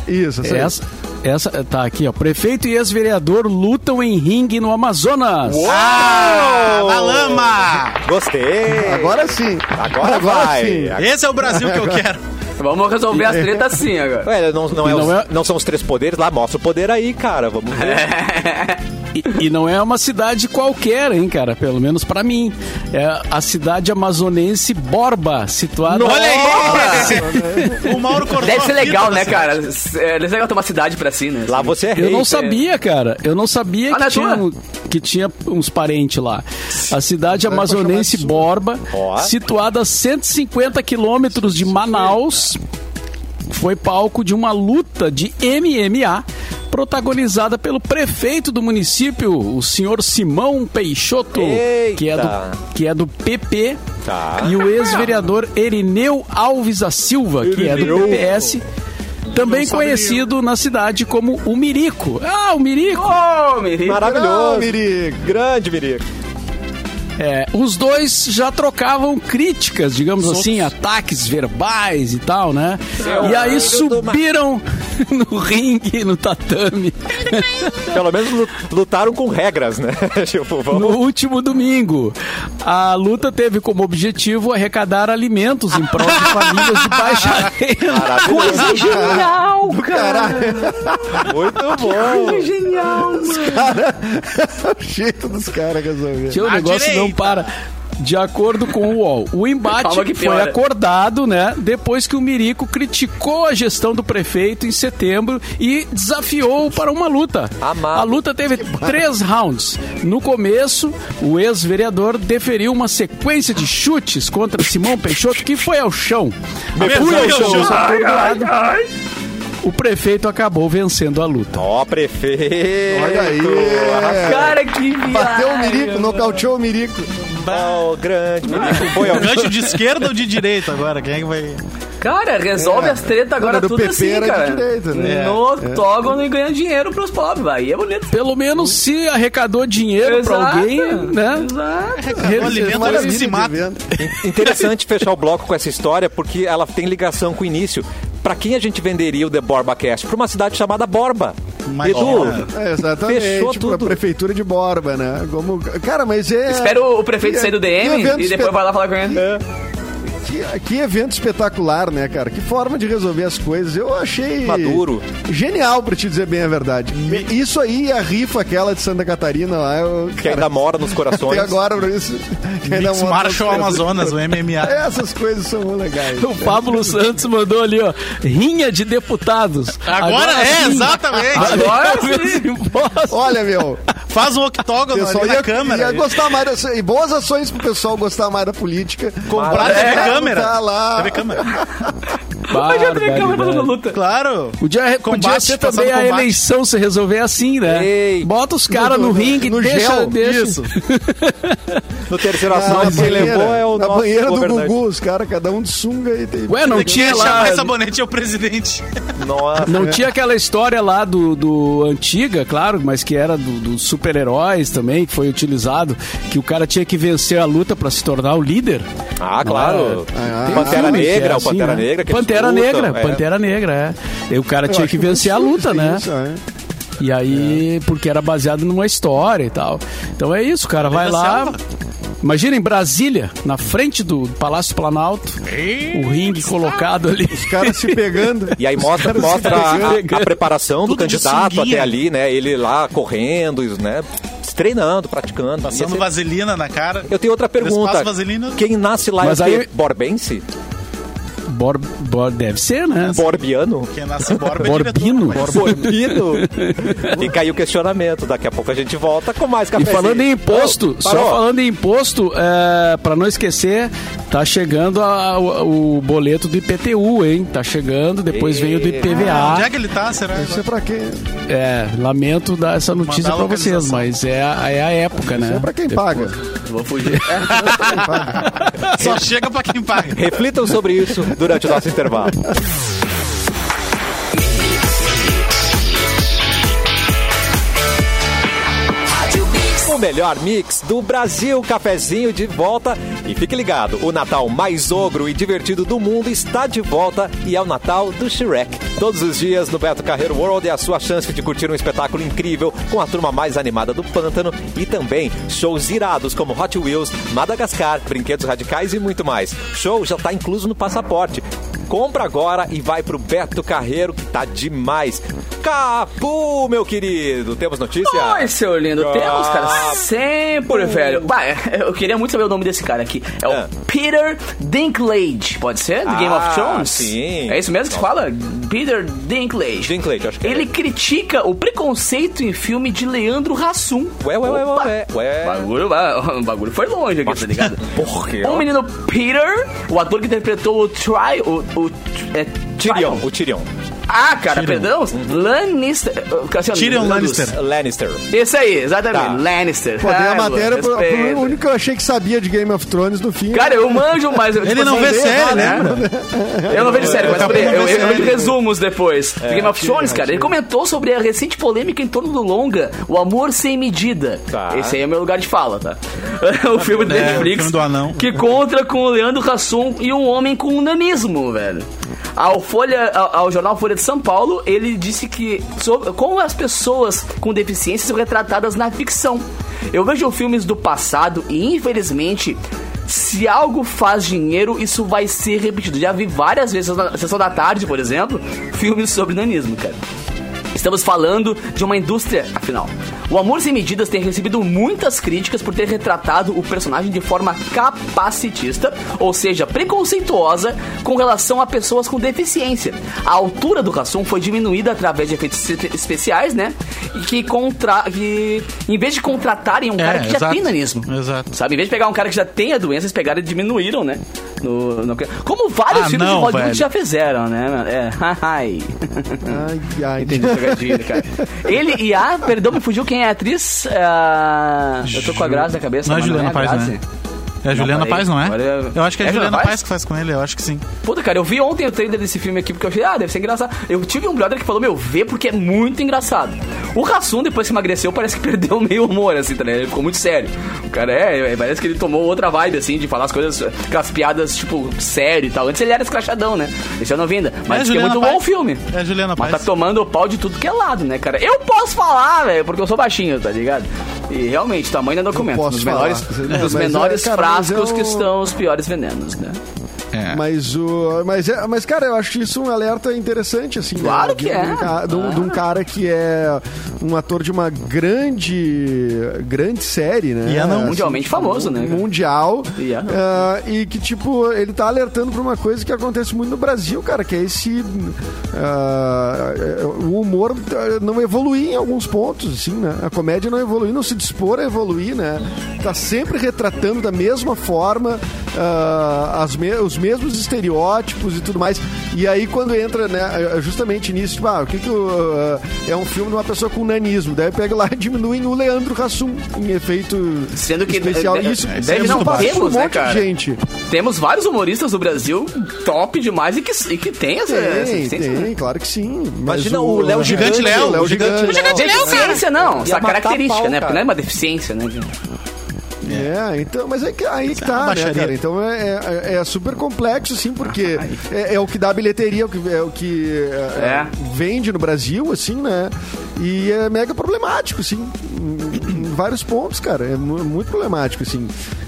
Isso, essa aí. Essa, essa tá aqui, ó. Prefeito e ex-vereador lutam em ringue no Amazonas. Ah, da lama! Gostei. Agora sim. Agora vai. sim. Esse é o Brasil que eu quero. Vamos resolver as tretas assim agora. Ué, não, não, é não os- é- não são os três poderes lá? Mostra o poder aí, cara. Vamos ver. E, e não é uma cidade qualquer, hein, cara? Pelo menos pra mim. É a cidade amazonense Borba, situada... Olha aí! O Mauro cortou Deve a ser legal, da né, cara? É, deve ser legal ter uma cidade pra si, né? Lá você é rei. Eu não sabia, cara. Eu não sabia Ah, não que, é tinha, um- que tinha uns parentes lá. A cidade amazonense de sua. Borba, situada a 150 quilômetros de Manaus, foi palco de uma luta de MMA protagonizada pelo prefeito do município, o senhor Simão Peixoto, que é, Eita. do, que é do PP, Tá. e o ex-vereador Erineu Alves da Silva, que é do. PPS, também conhecido na cidade como o Mirico. Ah, o Mirico! Ô, Miri. Maravilhoso. Ah, Mirico. Grande, Mirico. É, os dois já trocavam críticas, digamos assim, ataques verbais e tal, né? e aí subiram no ringue, no tatame, Pelo menos lu- lutaram com regras, né? tipo, no vamos... último domingo. A luta teve como objetivo arrecadar alimentos em prol de famílias de baixa renda. Coisa genial, cara. Muito bom. Genial, mano. o jeito dos caras resolver. O À negócio não direita. para. De acordo com o UOL, o embate foi acordado, né? Depois que o Mirico criticou a gestão do prefeito em setembro e desafiou para uma luta. Amado. A luta teve três rounds. No começo, o ex-vereador deferiu uma sequência de chutes contra Simão Peixoto, que foi ao chão. Ao. O prefeito acabou vencendo a luta. Ó, prefeito. Olha aí. Cara, que viagem. Bateu o Mirico, nocauteou o Mirico. Ó, grande. Foi ao Gancho de esquerda ou de direita agora? Quem é que vai. Cara, resolve É. as tretas agora tudo PP, assim, era de cara. direita, né? No octógono e ganha dinheiro pros pobres, aí é bonito. Pelo menos se arrecadou dinheiro para Exato, alguém, né? Exato. O alimento Maravilha se de mata. Interessante fechar o bloco com essa história, porque ela tem ligação com o início. Pra quem a gente venderia o The Borba Cast? Pra uma cidade chamada Borba. Imagina. Edu, É, exatamente. Fechou tipo, a tudo. prefeitura de Borba, né? Como... Cara, mas é. Espera o prefeito que- sair do DM e depois vai lá falar com ele. Que, que evento espetacular, né, cara? Que forma de resolver as coisas. Eu achei. Maduro. Genial, pra te dizer bem a verdade. Isso aí, a rifa aquela de Santa Catarina lá, eu, que cara, ainda mora nos corações. até agora, pra isso. que ainda Mix Marshall nas Amazonas, o MMA. Essas coisas são muito legais. O Pablo Santos mandou ali, ó, rinha de deputados. Agora, é, sim. exatamente. Agora sim. Olha, meu, Faz um o octógono pessoal ali ia, na câmera. ia gostar mais e boas ações pro pessoal gostar mais da política. Comprar É, câmera. Tá lá. TV câmera. Imagina a câmera fazendo luta. Claro. Podia, podia ser passando também a combate. eleição se resolver assim, né? Ei. Bota os caras no, No- ringue, no deixa, gel, deixa. Isso. No terceiro na quem levou é o na nosso banheira do governante. Gugu, os caras, cada um de sunga e tem. Ué, não tinha lá... chamar sabonete é o presidente. Nossa. Não tinha aquela história lá do, do Antiga, claro, mas que era do- dos super-heróis também, que foi utilizado, que o cara tinha que vencer a luta pra se tornar o líder. Ah, claro. Ah, Tem Pantera que Negra, é o assim, Pantera né? Negra. eles Pantera lutam, Negra, é. Pantera Negra, é. E o cara Eu tinha que vencer a luta, né? isso, é. E aí, porque era baseado numa história e tal. Então é isso, o cara vai lá. Imagina em Brasília, na frente do Palácio Planalto, o ringue colocado ali. Os caras se pegando. E aí mostra, mostra a, a preparação do Tudo de candidato até ali, né? Ele lá correndo, né? treinando, praticando. Passando ser- vaselina na cara. Eu tenho outra pergunta. vaselina. Quem nasce lá Mas é aí- Borbense? Bor, bor- deve ser, né? Borbiano? Quem nasce Borba é Borbino. Borbino? Fica aí o questionamento. Daqui a pouco a gente volta com mais E cafezinho. falando em imposto, Oh, só falando em imposto, é, para não esquecer, tá chegando a- o, o boleto do IPTU, hein? Tá chegando, depois vem o do Onde IPVA. é que ele tá, será? Isso é pra quem? É, lamento dar essa notícia Mandar a pra vocês, mas é a, é a época, né? Isso é pra quem paga. Vou fugir. Só chega pra quem paga. Reflitam sobre isso durante o nosso intervalo. Melhor mix do Brasil, cafezinho de volta. E fique ligado, o Natal mais ogro e divertido do mundo está de volta e é o Natal do Shrek. Todos os dias no Beto Carreiro World é a sua chance de curtir um espetáculo incrível com a turma mais animada do pântano e também shows irados como Hot Wheels, Madagascar, brinquedos radicais e muito mais. Show já está incluso no passaporte. Compra agora e vai pro Beto Carreiro que tá demais. Capu, meu querido, temos notícia? Oi, seu lindo. Ah, Temos, cara, sempre, velho. Bah, eu queria muito saber o nome desse cara aqui. É o Ah. Peter Dinklage, pode ser? Do Game Ah, of Thrones? sim. É isso mesmo que se fala? Peter Dinklage. Dinklage, acho que é. Ele critica o preconceito em filme de Leandro Hassum. Ué, ué, ué, ué, ué. O bagulho, bagulho foi longe aqui, tá ligado? Por quê? O menino Peter, o ator que interpretou o Try... O, o, é, Tyrion, o Tyrion. Ah, cara, Tyrion. perdão. Lannister. Assim, Tyrion. Lannister. Lannister. Esse aí, exatamente. Tá. Lannister. Pô, dei a Ah, matéria pro, pro único que eu achei que sabia de Game of Thrones no fim. Cara, eu manjo, mas... eu, Ele tipo não assim, vê série, né? Eu não vejo série, mas também eu, não eu, vejo eu vejo resumos depois. de Game of Thrones, cara, ele comentou sobre a recente polêmica em torno do longa O Amor Sem Medida. Tá. Esse aí é o meu lugar de fala, tá? o filme do É, Netflix. o filme do anão. Que contra com o Leandro Hassum e um homem com nanismo, velho. Ao, Folha, ao, ao jornal Folha de São Paulo, ele disse que sobre, como as pessoas com deficiência são retratadas na ficção. Eu vejo filmes do passado e, infelizmente, se algo faz dinheiro, isso vai ser repetido. Já vi várias vezes na sessão da tarde, por exemplo, filmes sobre nanismo, cara. Estamos falando de uma indústria, afinal. O Amor Sem Medidas tem recebido muitas críticas por ter retratado o personagem de forma capacitista, ou seja, preconceituosa com relação a pessoas com deficiência. A altura do Rassum foi diminuída através de efeitos espe- especiais, né? E que, contra... que em vez de contratarem um cara que já exato. tem nanismo, Exato. Sabe, em vez de pegar um cara que já tem a doença, eles pegaram e diminuíram, né? No, no- Como vários Ah, filmes não, de Hollywood velho. já fizeram, né? É, ai. Ai, ai. Entendi pegadinha, cara. Ele e a, perdão, me fugiu quem é a atriz? Ah, eu tô com a Grazi na cabeça. Não é Juliana a Paz, né? É a Juliana. Paz, não é? É- Eu acho que é, É a Juliana Paz? Paz que faz com ele, eu acho que sim. Puta, cara, eu vi ontem o trailer desse filme aqui porque eu achei, ah, deve ser engraçado. Eu tive um brother que falou, meu, vê porque é muito engraçado. O Rassum, depois que emagreceu, parece que perdeu meio humor, assim, tá ligado? Ele ficou muito sério. O cara é, é, parece que ele tomou outra vibe, assim, de falar as coisas, aquelas piadas, tipo, sério e tal. Antes ele era escrachadão, né? Esse eu não vinda. Mas É, que é Juliana muito bom Paz. o filme. É a Juliana Mas Paz. tá tomando o pau de tudo que é lado, né, cara? Eu posso falar, velho, porque eu sou baixinho, tá ligado? E realmente, tamanho não é documento. posso Nos menores, falar. nos Mas é, menores cara, frascos eu- que estão os piores venenos, né? É. Mas, o, mas, é, mas, cara, eu acho isso um alerta interessante, assim. Claro né? que de, é. De um, ca- de um- de um cara que é um ator de uma grande grande série, né? E é não. Mundialmente famoso, né, cara? Mundial. E é. Ah, e que, tipo, ele tá alertando pra uma coisa que acontece muito no Brasil, cara, que é esse... é, o humor ah, não evoluir em alguns pontos, assim, né? A comédia não evolui, não se dispor a evoluir, né? Tá sempre retratando da mesma forma ah, as me- os mesmos estereótipos e tudo mais. E aí, quando entra, né, justamente nisso, tipo, ah, o que que o, ah, é um filme de uma pessoa com nanismo? Daí pega lá e diminuem o Leandro Hassum em efeito Sendo que especial. deve- isso, deve isso não passa por temos, um né, de cara? gente. Temos vários humoristas do Brasil top demais e que, e que tem essa, essa Tem, deficiência, né? tem, claro que sim. Mas Imagina o Léo Gigante Léo, Léo Gigante. Léo. Deficiência não, Ia essa característica, pau, né? Porque cara. não é uma deficiência, né? É, então, mas é que, aí que é tá, né, cara? Então é, é, é super complexo, assim, porque é, é o que dá bilheteria, é o que, é o que é, É. vende no Brasil, assim, né? E é mega problemático, assim, em, em vários pontos, cara. É mu- muito problemático, assim.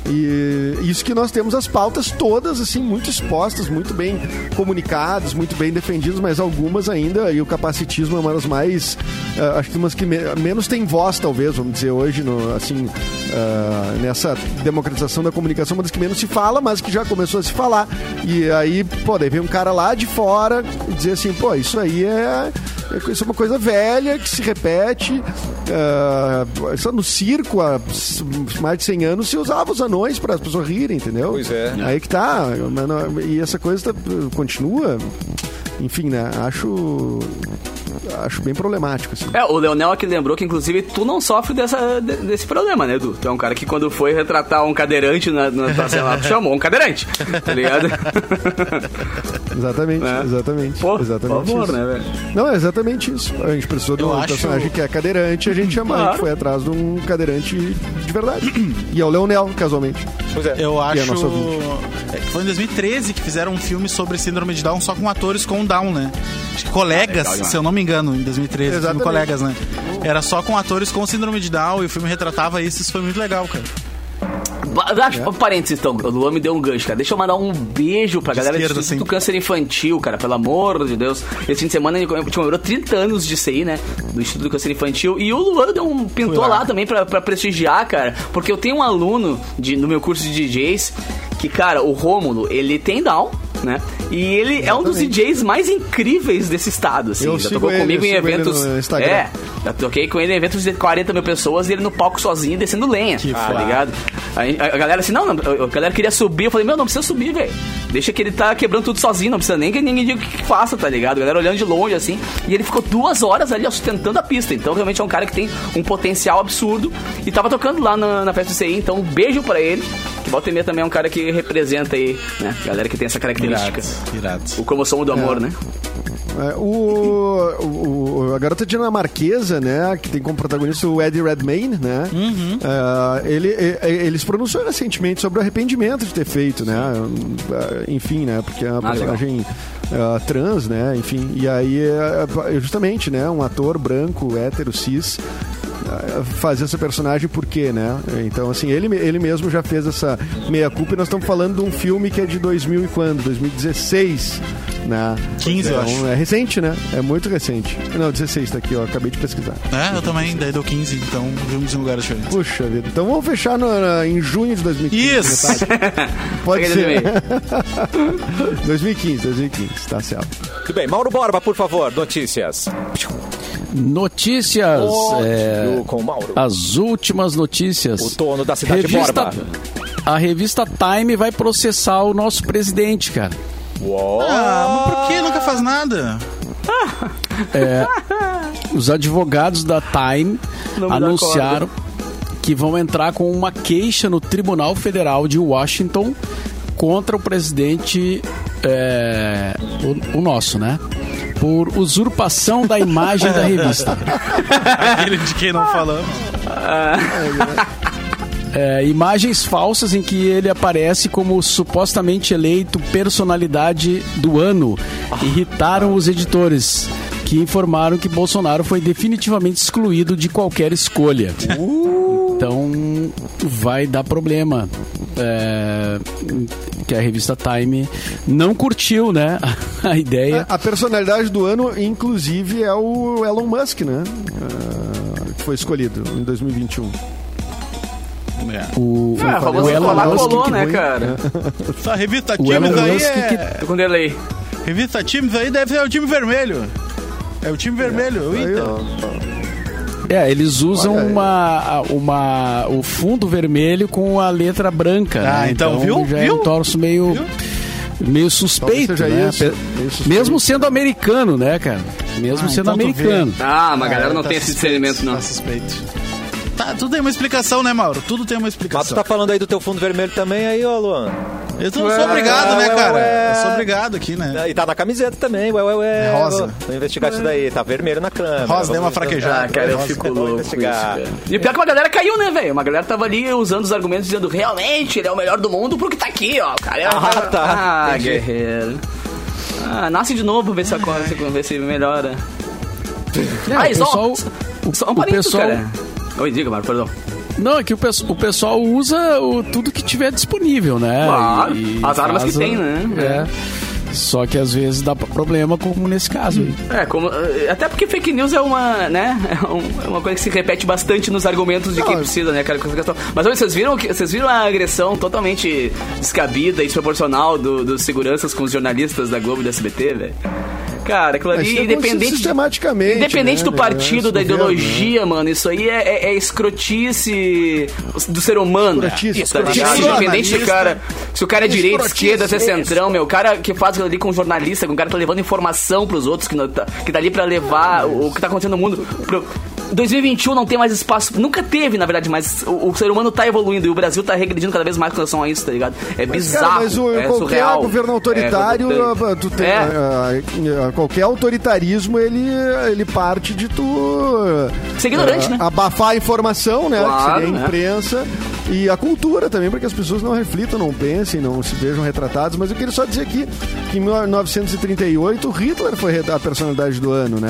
E isso que nós temos as pautas todas, assim, muito expostas, muito bem comunicadas, muito bem defendidas, mas algumas ainda, e o capacitismo é uma das mais, ah, acho que umas que me- menos tem voz, talvez, vamos dizer, hoje, no, assim, ah, nessa democratização da comunicação, uma das que menos se fala, mas que já começou a se falar. E aí, pô, daí vem um cara lá de fora e dizer assim, pô, isso aí é- isso é uma coisa velha que se repete. ah, só no circo, há mais de 100 anos, se usava os anões para as pessoas rirem, entendeu? Pois é. Aí que tá. E essa coisa continua. Enfim, né? Acho. Acho bem problemático, assim. É, o Leonel aqui lembrou que, inclusive, tu não sofre dessa, de- desse problema, né, Edu? Tu é um cara que, quando foi retratar um cadeirante na, na tua cela, tu chamou um cadeirante, tá ligado? Exatamente, É. exatamente. Pô, exatamente por favor, isso. né, velho? Não, é exatamente isso. A gente precisou de um acho- personagem que é cadeirante, a gente chamou, a gente Claro. foi atrás de um cadeirante de verdade. E é o Leonel, casualmente. Pois é. Eu é acho. é que foi em 2013 que fizeram um filme sobre síndrome de Down só com atores com Down, né? Colegas, legal demais. se eu não me engano, em 2013, filme Exatamente. colegas, né? Era só com atores com síndrome de Down e o filme retratava isso, isso foi muito legal, cara. Acho, Parênteses, então, o Luan me deu um gancho, cara. Deixa eu mandar um beijo pra galera esquerda, do Instituto. Câncer Infantil, cara, pelo amor de Deus. Esse fim de semana a gente comemorou 30 anos de CI, né? Do Instituto Câncer Infantil. E o Luan deu um, pintou lá. lá também pra, pra prestigiar, cara. Porque eu tenho um aluno de, no meu curso de DJs que, cara, o Rômulo, ele tem Down. Né? E ele é um dos Exatamente. DJs mais incríveis desse estado, assim. Eu Já tocou ele, comigo em eventos. É, já toquei com ele em eventos de 40 mil pessoas e ele no palco sozinho descendo lenha. Que foda. ligado? A, a galera assim, não, não, a galera queria subir, eu falei, meu, não precisa subir, velho. Deixa que ele tá quebrando tudo sozinho, não precisa nem que ninguém diga o que, que faça, tá ligado? A galera olhando de longe assim. E ele ficou duas horas ali ó, sustentando a pista. Então realmente é um cara que tem um potencial absurdo. E tava tocando lá na, na festa do CI, então um beijo pra ele. Que volta e meia também é um cara que representa aí, né? Galera que tem essa característica. Irado, irado. O cromossomo do amor, né? É, o, o- a garota dinamarquesa, né, que tem como protagonista o Eddie Redmayne, né? Uhum. é, ele, ele se pronunciou recentemente sobre o arrependimento de ter feito, né? é, Enfim, né? Porque é uma Ah, personagem é, trans, né? Enfim, e aí é, é justamente, né? Um ator branco, hétero, cis é, fazer essa personagem por quê, né? Então, assim, ele, ele mesmo já fez essa meia-culpa e nós estamos falando de um filme que é de 2000 e quando? 2016, né? 15, eu Então, acho. É recente, né? É muito recente. Não, 16 tá aqui, ó. Acabei de pesquisar. É, eu também, daí deu 15, então vimos em lugares diferentes. Puxa vida. Então vamos fechar no- na- em junho de 2015. Isso! metade. Pode ser. também. 2015, 2015. Tá certo. Tudo bem. Mauro Borba, por favor, notícias. Notícias. é, com o Mauro. as últimas notícias. O dono da cidade de Revista- Borba. A revista Time vai processar o nosso presidente, cara. Uou. Ah, mas por que nunca faz nada? Os advogados da Time Não anunciaram que vão entrar com uma queixa no Tribunal Federal de Washington contra o presidente, é, o, o nosso, né? Por usurpação da imagem da revista. Aquele de quem não falamos. É, imagens falsas em que ele aparece como supostamente eleito personalidade do ano irritaram os editores, que informaram que Bolsonaro foi definitivamente excluído de qualquer escolha. Então vai dar problema. É, que a revista Time não curtiu, né? A ideia. A personalidade do ano, inclusive, é o Elon Musk, né? Ah, que foi escolhido em 2021. É. O, Ah, o famoso Elon Musk colou, que né, foi- cara? Essa revista O Times Elon aí Musk é... Tô com delay. Revista Times aí deve ser o time vermelho. É o time vermelho, o Aí, Inter. ó, É, eles usam Olha aí. uma, uma, o fundo vermelho com a letra branca. Ah, né? então, viu? Já é Viu? um torço meio, Viu? Meio suspeito, né? isso, meio suspeito. Mesmo sendo americano, né, cara? Mesmo Ah, sendo então americano. Ah, mas a galera não tá tem esse suspeito, discernimento, não. Tá suspeito. Tudo tem uma explicação, né, Mauro? Tudo tem uma Mas tu explicação. tá falando aí do teu fundo vermelho também aí, ó, Luan. Eu tô- Ué, sou obrigado, né, ué, cara? ué. Eu sou obrigado aqui, né? E tá na camiseta também, ué, ué, ué. É rosa. Vou, investigar isso daí, tá vermelho na câmera. Rosa, deu uma fraquejada. Ah, cara, eu fico louco isso. E pior é que uma galera caiu, né, velho? Uma galera tava ali usando os argumentos dizendo realmente ele é o melhor do mundo porque tá aqui, ó. O cara é Ah, tá. Ah, Entendi. guerreiro. Ah, nasce de novo, ver se, acorda, ver se melhora. É, ah, o só, pessoal, só um parênteses, pessoal- cara. Oi, diga, Marco, perdão. Não, é que o, pesso- o pessoal usa o- tudo que tiver disponível, né? Claro, as armas que faz tem, né? É. Só que às vezes dá problema, como nesse caso aí. É, como, eh, até porque fake news é uma, né, é é uma coisa que se repete bastante nos argumentos de quem Não, precisa, né, cara. Mas olha, vocês viram, que- vocês viram a agressão totalmente descabida e desproporcional do- dos seguranças com os jornalistas da Globo e da SBT, velho? Cara, aquilo ali, isso independente, sistematicamente, independente né, do né, partido, da ideologia, mano, isso aí é, é, é escrotice do ser humano. Escrotice, Tá ligado? escrotice. Independente se o Jornalista. cara, se o cara é direita, esquerda, se é centrão, meu, o cara que faz aquilo ali com jornalista, com o cara que tá levando informação pros outros, que, não tá, que tá ali pra levar o, o que tá acontecendo no mundo. Pro, 2021 não tem mais espaço, nunca teve, na verdade, mas o, o ser humano tá evoluindo e o Brasil tá regredindo cada vez mais com relação a isso, tá ligado? É Mas, bizarro. cara, mas o, é qualquer surreal, governo autoritário, é revoltante. ah, tu tem, É. ah, ah, qualquer autoritarismo, ele, ele parte de tu... Ser ignorante, ah, né? Abafar a informação, né? Claro, que seria a né? E a cultura também, para que as pessoas não reflitam, não pensem, não se vejam retratadas. Mas eu queria só dizer aqui que em 1938 Hitler foi a personalidade do ano, né?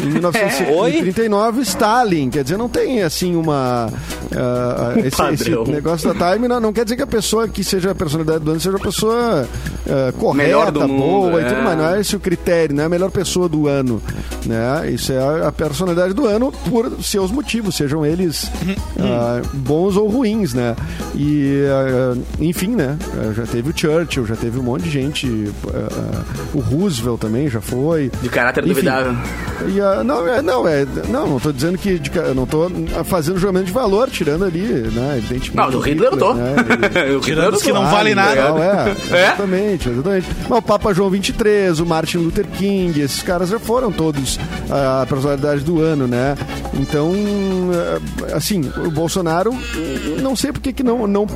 Em 1939 Stalin. Quer dizer, não tem assim uma. ah, esse, esse negócio da time não, não quer dizer que a pessoa que seja a personalidade do ano seja a pessoa ah, correta, mundo, boa e é. tudo mais. Não é esse o critério, não é a melhor pessoa do ano. Né? Isso é a, personalidade do ano por seus motivos, sejam eles ah, bons ou ruins, né? E, ah, enfim, né? Ah, Já teve o Churchill, já teve um monte de gente. ah, ah, o Roosevelt também já foi. De caráter Enfim. duvidável. E, ah, não, é, não, é, não, não tô dizendo que de não tô fazendo julgamento de valor, tirando ali, né? Evidentemente. Não, do Hitler eu tô. né, ele- O Tirando os que Hitler não tô. vale nada. legal, é, É? exatamente, exatamente. Mas o Papa João 23, o Martin Luther King, esses caras já foram todos a personalidade do ano, né? Então, eh, assim, o Bolsonaro, não sei porque que não, não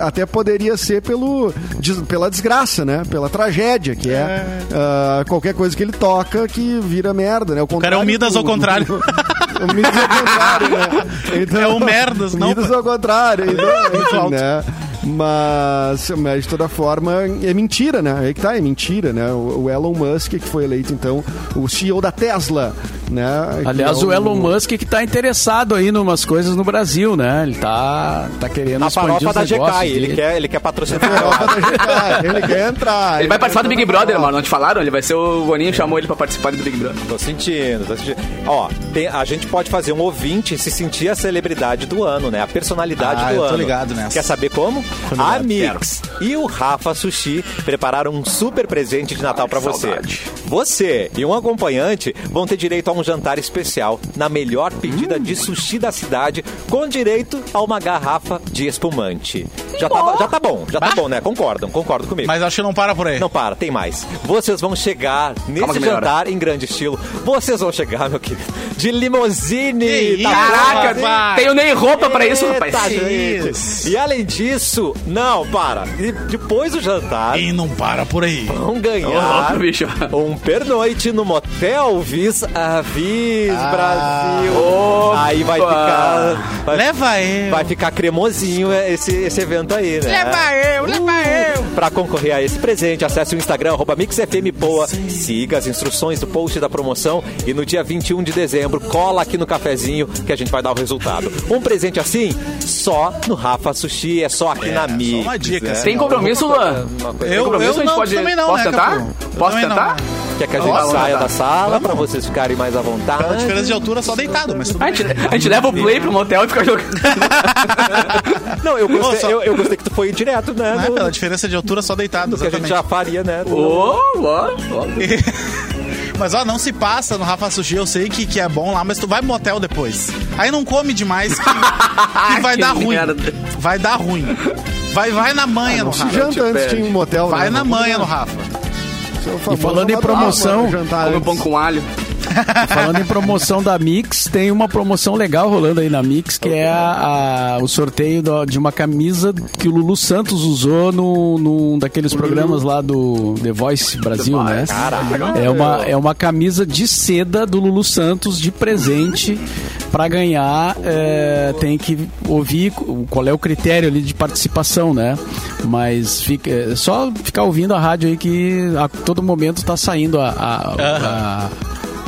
até- poderia ser pelo, pela desgraça, né? Pela tragédia, que é, ah, qualquer coisa que ele toca que vira merda, né? O, cara é o Midas ao contrário. o Midas ao contrário, né? Então, É o merdas, não- Midas ao contrário. Então, enfim, né? Mas, mas, de toda forma, é mentira, né? Aí que tá, é mentira, né? O, o Elon Musk, que foi eleito, então, o CEO da Tesla, né? Aliás, é o Elon Musk que tá interessado aí em umas coisas no Brasil, né? Ele tá, tá querendo Na expandir farofa os da GK, ele quer, ele quer patrocinar. a Europa da GK, ele quer entrar. Ele vai quer participar do Big Brother, mano. Não te falaram? Ele vai ser o Boninho chamou ele pra participar do Big Brother. Tô sentindo, tô sentindo. Ó, tem- a gente pode fazer um ouvinte se sentir a celebridade do ano, né? A personalidade Ah, do eu tô ano. ligado nessa. Quer saber como? A Mix e o Rafa Sushi prepararam um super presente de Natal pra você. saudade. Você e um acompanhante vão ter direito a um jantar especial na melhor pedida de sushi da cidade, com direito a uma garrafa de espumante. Já tá, já tá bom, já tá bom, né? Concordam, concordam comigo. Mas acho que não para por aí. Não para, tem mais. Vocês vão chegar nesse jantar em grande estilo. Vocês vão chegar, meu querido, de limousine. Tá Caraca, rapaz. tenho nem roupa pra isso, Eita, rapaz. Isso. E além disso, não, para. E depois do jantar, E não para por aí. vão ganhar louco, bicho. um pernoite no Motel Vis Avis Ah. Brasil. Aí vai ficar... Vai, Leva eu. vai ficar cremosinho esse, esse evento aí, né? Leva eu, leva eu. Pra concorrer a esse presente, acesse o Instagram, arroba MixFMPoa, siga as instruções do post da promoção e no dia 21 de dezembro, cola aqui no cafezinho que a gente vai dar o resultado. Um presente assim, só no Rafa Sushi, é só aqui na Mix. uma dica, né? assim. Tem compromisso, Luan? Eu, compromisso, eu a gente não, pode- também não, posso né, tentar? Capu? Posso tentar? Quer que a gente saia da sala pra vocês ficarem mais à A vontade? diferença de altura é só deitado, mas tudo A bem. gente, a gente leva o play pro motel e fica jogando. Não, eu gostei, eu, eu gostei que tu foi direto, né? Não é pela diferença de altura só deitado, do que a gente exatamente. já faria, né? Ô, ó, ó. Mas ó, não se passa no Rafa Sushi, eu sei que, que é bom lá, mas tu vai pro motel depois. Aí não come demais que, que vai Que dar ruim. merda. Vai dar ruim. Vai, vai na manha no Se Rafa. janta antes perde. tinha um motel. Vai né? na manha no Rafa. E falando em promoção, jantar Come pão com alho. Falando em promoção da Mix, tem uma promoção legal rolando aí na Mix, que é a- a- o sorteio do- de uma camisa que o Lulu Santos usou no, num daqueles programas lá do The Voice Brasil, né? É uma, é uma camisa de seda do Lulu Santos de presente. Pra ganhar, é, tem que ouvir qual é o critério ali de participação, né? Mas fica, é só ficar ouvindo a rádio aí que a todo momento tá saindo a- a- a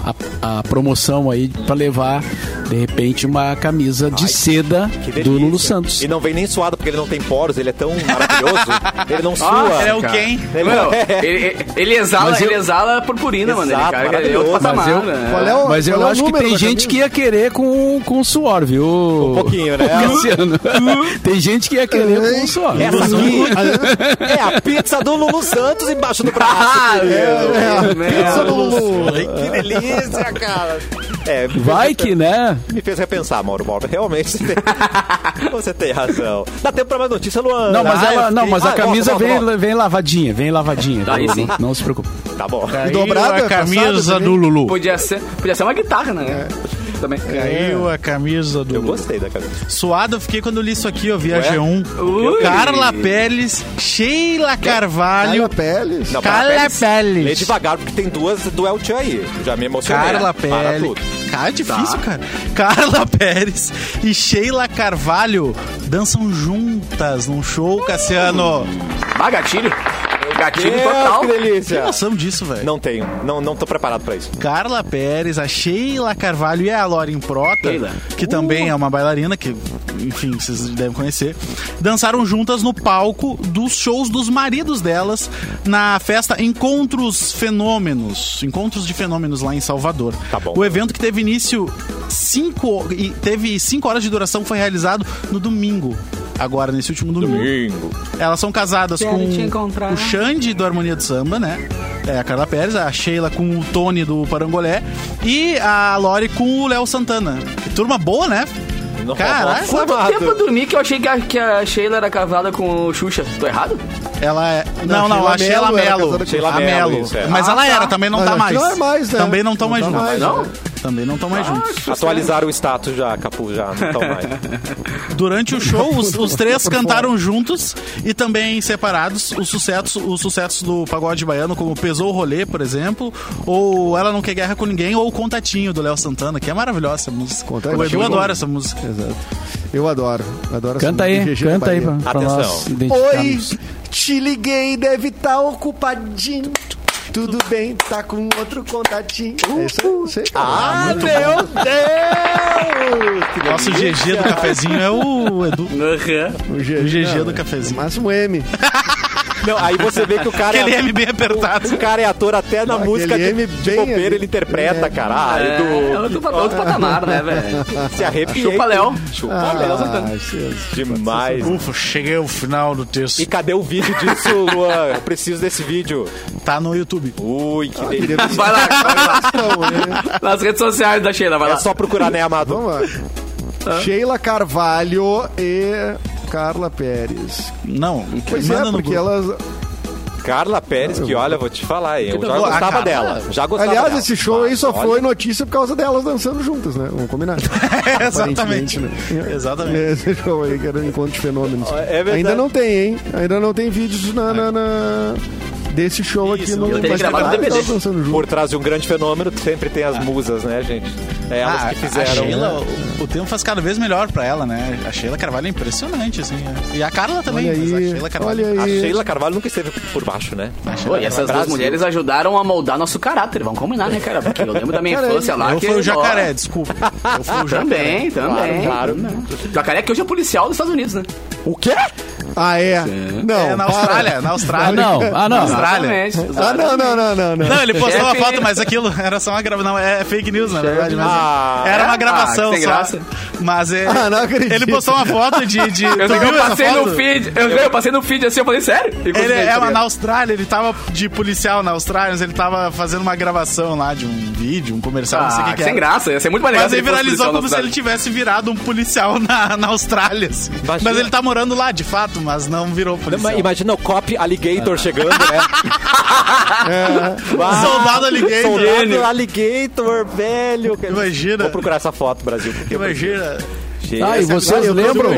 a, a promoção aí pra levar De repente, uma camisa de Ai, seda Que do. Lulu Santos. E não vem nem suado, porque ele não tem poros, ele é tão maravilhoso. ele não sua. Ah, Ele é o quem? Ele Mano, é- ele, ele exala, Mas eu- ele exala purpurina, mano. Ele, Exato, cara, ele é outro maravilhoso. patamar, Mas eu- né? Qual é o, Mas eu é acho que tem gente camisa? que ia querer com, com suor, viu? Um pouquinho, né? Cassiano. tem gente que ia querer com suor. Essa aqui é a pizza do Lulu Santos embaixo do braço. Ah, meu É, Deus. pizza do Lulu. Ai, que delícia, cara. É, Vai que, né? Me fez repensar, Mauro Mauro. Realmente, você tem, você tem razão. Dá tempo pra mais notícia, Luan? Não, mas Ah, ela, eu não, mas a Ah, camisa volta, volta, vem, vem lavadinha, vem lavadinha. Aí Não- sim. Não se preocupe. Tá bom. Caiu dobrada, a passada camisa também. do Lulu. Podia ser, podia ser uma guitarra, né? Também. Caiu a camisa do Eu gostei da camisa. Suado eu fiquei quando eu li isso aqui, eu vi a Ué? G1. Ui. Carla Pérez, Sheila Carvalho. Carla Pérez. Não, Carla Pérez. Lê devagar, porque tem duas do El Chan aí. Já me emocionei. Carla Pérez. Cara, é difícil, cara. Carla Pérez e Sheila Carvalho dançam juntas num show, Cassiano. Ah, gatilho. Gatilho Deus, total. que Tem delícia. noção disso, velho? Não tenho. Não, não tô preparado pra isso. Carla Pérez, a Sheila Carvalho e a Lauren Prota, Sheila. que também é uma bailarina, que, enfim, vocês devem conhecer, dançaram juntas no palco dos shows dos maridos delas na festa Encontros Fenômenos. Encontros de Fenômenos lá em Salvador. Tá bom. O evento que teve início cinco e teve cinco horas de duração foi realizado no domingo. Agora, nesse último domingo. Domingo. Elas são casadas Quero com o Xande do Harmonia do Samba, né? É a Carla Pérez, a Sheila com o Tony do Parangolé e a Lori com o Léo Santana. Que turma boa, né? Não, Caralho. Quanto amado. tempo eu dormi que eu achei que a, que a Sheila era casada com o Xuxa? Tô errado? Ela é. Não, Não, não, a Sheila com- Sheila isso, é. Mas Ah, ela tá. era, também não Mas tá mais. não é mais, né? Também não estão mais Não tá juntos. mais, Não? Também não estão mais juntos. Atualizaram o status já, Capu, já. Não tão mais. Durante o show, os, os três cantaram juntos e também separados os sucessos, os sucessos do pagode baiano, como Pesou o Rolê, por exemplo, ou Ela Não Quer Guerra com Ninguém, ou Contatinho, do Léo Santana, que é maravilhosa essa música. Contatinho. O Edu adora essa música. Exato. Eu adoro. Adoro essa Canta música aí, de GG canta aí pra, pra Atenção. nós Oi, te liguei, deve estar ocupadinho. Tudo bem, tá com outro contatinho. É isso aí, isso aí, cara. Ah, meu Deus! Que Nosso GG do cafezinho é o Edu. O GG, o GG não, do cafezinho. Máximo M. Não, aí você vê que o cara Aquele é... M bem apertado. O cara é ator até na Aquele música de, M de bobeira, ele interpreta, É. cara. Ah, É, Edu, outro, outro patamar, né, velho? se arrepiei. Chupa Léo. Chupa Léo Santana. Ah, isso- Demais. Ufa, cheguei ao final do texto. E cadê o vídeo disso, Luan? Eu preciso desse vídeo. Tá no YouTube. Ui, que delícia. queria ver Vai lá, vai lá. Não, né? Nas redes sociais da Sheila, vai É lá. só procurar, né, amado? Vamos lá. Sheila Carvalho e Carla Pérez. Não, Pois manda é, no porque Google. elas. Carla Pérez, que olha, vou te falar, hein? Eu já gostava dela. Já gostava Aliás, dela. esse show aí só Olha, foi notícia por causa delas dançando juntas, né? Vamos combinar. Exatamente. Aparentemente, né? Exatamente. Esse show aí que era um encontro de fenômenos. É verdade. Ainda não tem, hein? Ainda não tem vídeos na, na- na- desse show aqui Isso, no eu teria mas gravado DVD. Por trás de um grande fenômeno, sempre tem as musas, né, gente? É elas Ah, que fizeram. A Sheila, né? o, o tempo faz cada vez melhor pra ela, né? A Sheila Carvalho é impressionante, assim. é. E a Carla também, Olha mas a aí, Sheila Carvalho. olha A aí. Sheila Carvalho nunca esteve por baixo, né? A Pô, e essas duas mulheres ajudaram a moldar nosso caráter, vamos combinar, né, cara? Porque eu lembro da minha Cara, infância lá Eu que... fui o jacaré, ó, desculpa. Eu fui o jacaré. Também, também. Claro, Jacaré que hoje é policial dos Estados Unidos, né? O quê? Ah, é? Não, É, na. Austrália, na Ah, Austrália. não, ah, não. Austrália. Exatamente. Ah, não, não, não, não, não. Não, ele postou uma foto, mas aquilo era só uma gravação. Não, é fake news, na verdade. Mas Ah, era uma é? gravação Ah, que sem só. graça. Mas é. Ah, não acredito. Ele postou uma foto de. de Eu, tu eu passei foto? no feed, eu, eu passei no feed assim, eu falei, sério? Ele continuei, é tá na? Austrália, ele tava de policial na Austrália, mas ele tava fazendo uma gravação lá de um vídeo, um comercial, não sei o Ah, que, que sem era. graça, ia ser muito mais legal Mas ele viralizou como se ele tivesse virado um policial na, na Austrália. assim. Mas ele tá morando lá, de fato, mas não virou policial. Imagina o cop alligator chegando, né? Ah, Soldado alligator. Soldado alligator, velho. Imagina. Vou procurar essa foto, Brasil. porque- Imagina. Ah, e vocês lembram?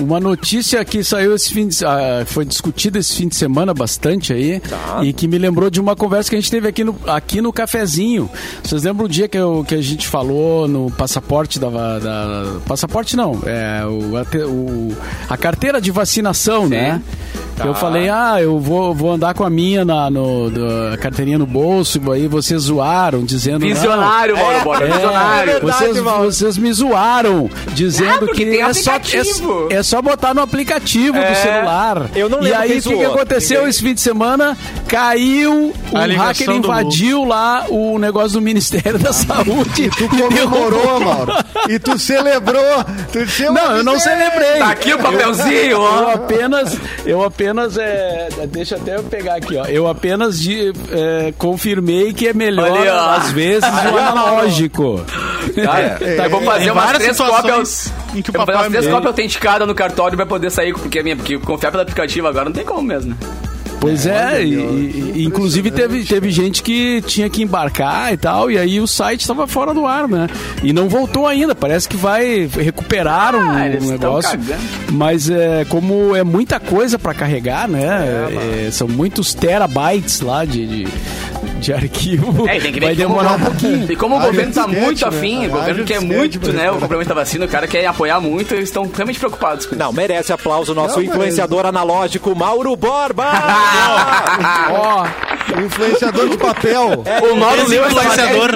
Uma notícia que saiu esse fim de, ah, foi discutida esse fim de semana bastante aí Tá. e que me lembrou de uma conversa que a gente teve aqui no, aqui no cafezinho. Vocês lembram o dia que, eu- que a gente falou no passaporte da, da- passaporte não, é o, a, o- a carteira de vacinação, né? Eu falei, ah, eu vou, vou andar com a minha na no, do- carteirinha no bolso, aí vocês zoaram, dizendo. Visionário, Mauro Borba, É, visionário. verdade, vocês, Mauro. vocês me zoaram, dizendo que é só, é, é só botar no aplicativo É. do celular. Eu não E lembro aí, quem o que, aconteceu esse fim de semana? Caiu, o A ligação hacker invadiu lá o negócio do Ministério da Saúde. Tu comemorou, Mauro. E tu celebrou. Tu Não, eu não celebrei. Tá aqui o papelzinho, Eu ó. apenas, eu apenas, é, deixa até eu pegar aqui, ó. Eu apenas de, é, confirmei que é melhor, Ali, às vezes, o analógico. Cara, É, eu vou é, fazer umas três cópias. em que o Eu vou fazer umas é três meio- cópias autenticadas no cartório pra poder sair, porque, minha, porque confiar pelo aplicativo agora não tem como mesmo. Pois é, Olha, e, e- inclusive teve, teve gente que tinha que embarcar e tal, e aí o site estava fora do ar, né? E não voltou ainda, parece que vai recuperar um Ah, negócio. Mas é, como é muita coisa para carregar, né? É, são muitos terabytes lá de, de, de arquivo. É, tem que ver vai demorar um pouquinho. E como o governo tá disquete, muito né? afim, o governo quer muito, né? O complemento da vacina, o cara quer apoiar muito, eles estão realmente preocupados com isso. Não, merece aplauso o nosso Não, mas- influenciador analógico, Mauro Borba! Ó, Influenciador de papel. O Mauro leu influenciador.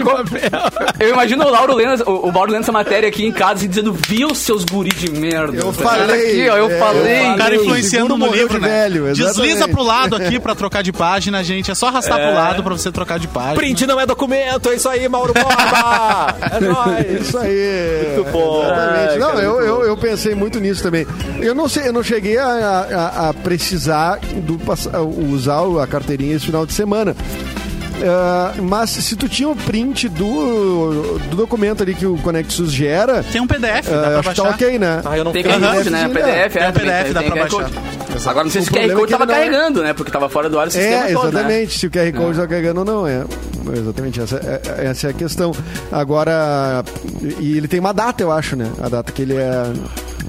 Eu imagino o Lauro lendo, o, o Mauro lendo essa matéria aqui em casa e dizendo, viu seus guri de merda. Eu falei. Aqui, ó, eu é, falei. O cara influenciando no livro, né? velho. Desliza pro lado aqui pra trocar de página, gente. É só arrastar pro lado pra você trocar de página. Print não é documento, é isso aí, Mauro Borba! É nóis! Isso aí. Muito bom. Exatamente. Não, eu, eu, eu pensei muito nisso também. Eu não sei, eu não cheguei a, a- a precisar do, usar a carteirinha esse final de semana. Ah, mas se tu tinha o print do, do documento ali que o Conexus gera, Tem um PDF, dá ah, pra acho que tá baixar. ok, né? Ah, eu não Tem. QR Code, né? Tem PDF, é. Tem um PDF, dá tem pra baixar. Agora não sei se O o QR problema Code é que tava é- carregando, né? Porque tava fora do ar o sistema É, todo, né? exatamente. Se o QR Code está carregando ou não, é. Exatamente, essa é, essa é a questão. Agora, e ele tem uma data, eu acho, né? A data que ele é,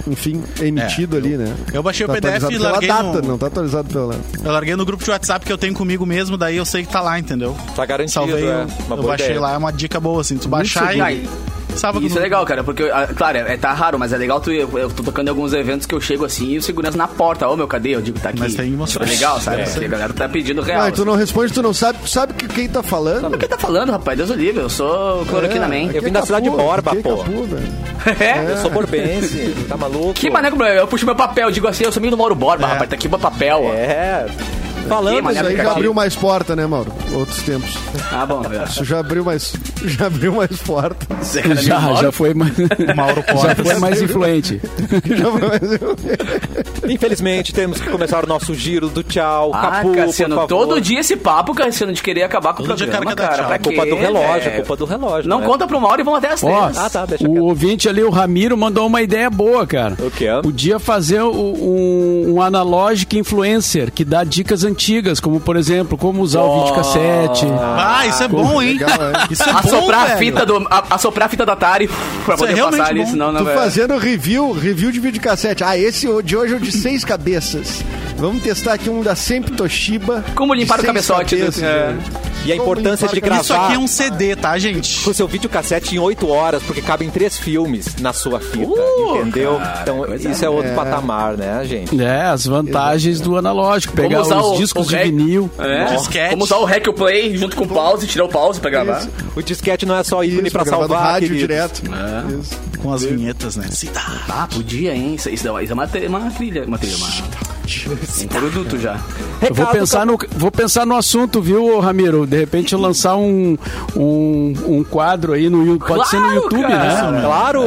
enfim, emitido É, ali, né? eu baixei o Tá PDF atualizado e pela larguei data, no- não tá atualizado pela... Eu larguei no grupo de WhatsApp que eu tenho comigo mesmo, daí eu sei que tá lá, entendeu? Tá garantido, Salvei, é. eu, eu baixei ideia. lá, é uma dica boa, assim. Tu baixar e... Salva Isso no- é legal, cara, porque, ah, claro, é, tá raro, mas é legal tu, eu, eu tô tocando em alguns eventos que eu chego assim e o segurança na porta, ô meu, cadê? Eu digo, tá aqui. Mas tem emoções. Isso é legal, sabe? É. Porque a galera tá pedindo real. Ah, tu não responde, tu não sabe, tu sabe que quem tá falando? Sabe o que tá falando, rapaz? Deus o livre, eu sou cloroquina man. Eu vim da cidade de Borba, é pô. É? Eu sou borbense, tá maluco? Que mané, eu puxo meu papel, digo assim, eu sou meio do Mauro Borba, É. rapaz, tá aqui meu papel, ó. É. Falando, Isso aí já abriu mais porta, né, Mauro? Outros tempos. Ah, bom, velho. Isso já abriu mais, já abriu mais porta. já, já foi mais, Mauro já foi mais influente. Já foi mais- infelizmente, temos que começar o nosso giro do tchau. Ah, Capu, Cassiano, todo dia esse papo, Cassiano, de querer acabar com o Todo dia programa, que cara. tchau. Pra É culpa do relógio, é culpa do relógio. Não né? conta pra uma hora e vamos até as Ó, três. Ah, tá, deixa o quieto. ouvinte ali, o Ramiro, mandou uma ideia boa, cara. O quê? Podia fazer o- um, um analógico influencer que dá dicas antigas, como por exemplo, como usar o videocassete. Ah, isso é bom, hein? Legal, é. Isso é bom, Assoprar a velho. fita do. a- Assoprar a fita da Atari pra Isso é poder realmente passar ali, bom. senão não Tu vai. fazendo review, review de videocassete. Ah, esse de hoje é o de seis cabeças. Vamos testar aqui um da sempre Toshiba. Como limpar o cabeçote, cabeças, é. E a importância de cabeçote? Isso aqui é gravar um CD, tá, gente? com o seu videocassete em 8 horas, porque cabem três filmes na sua fita, Uh, entendeu? cara, então, isso é outro é. patamar, né, gente? É, as vantagens do analógico. Pegar os o- discos o de vinil. É. Disquete. Como usar o Hack Play junto com o pause, tirar o pause pra gravar. Isso. O disquete não é só ícone Isso, pra gravar do salvar, rádio queridos. direto. É. Isso. Com as vinhetas, né? Tá. Ah, podia, hein? Isso, isso é uma- isso é uma, tri- uma trilha. Uma Um produto já. Eu vou Recado, pensar, no, vou pensar no assunto, viu, Ramiro? De repente eu lançar um, um, um quadro aí no YouTube. Pode ser no Claro, YouTube, cara. né? Claro!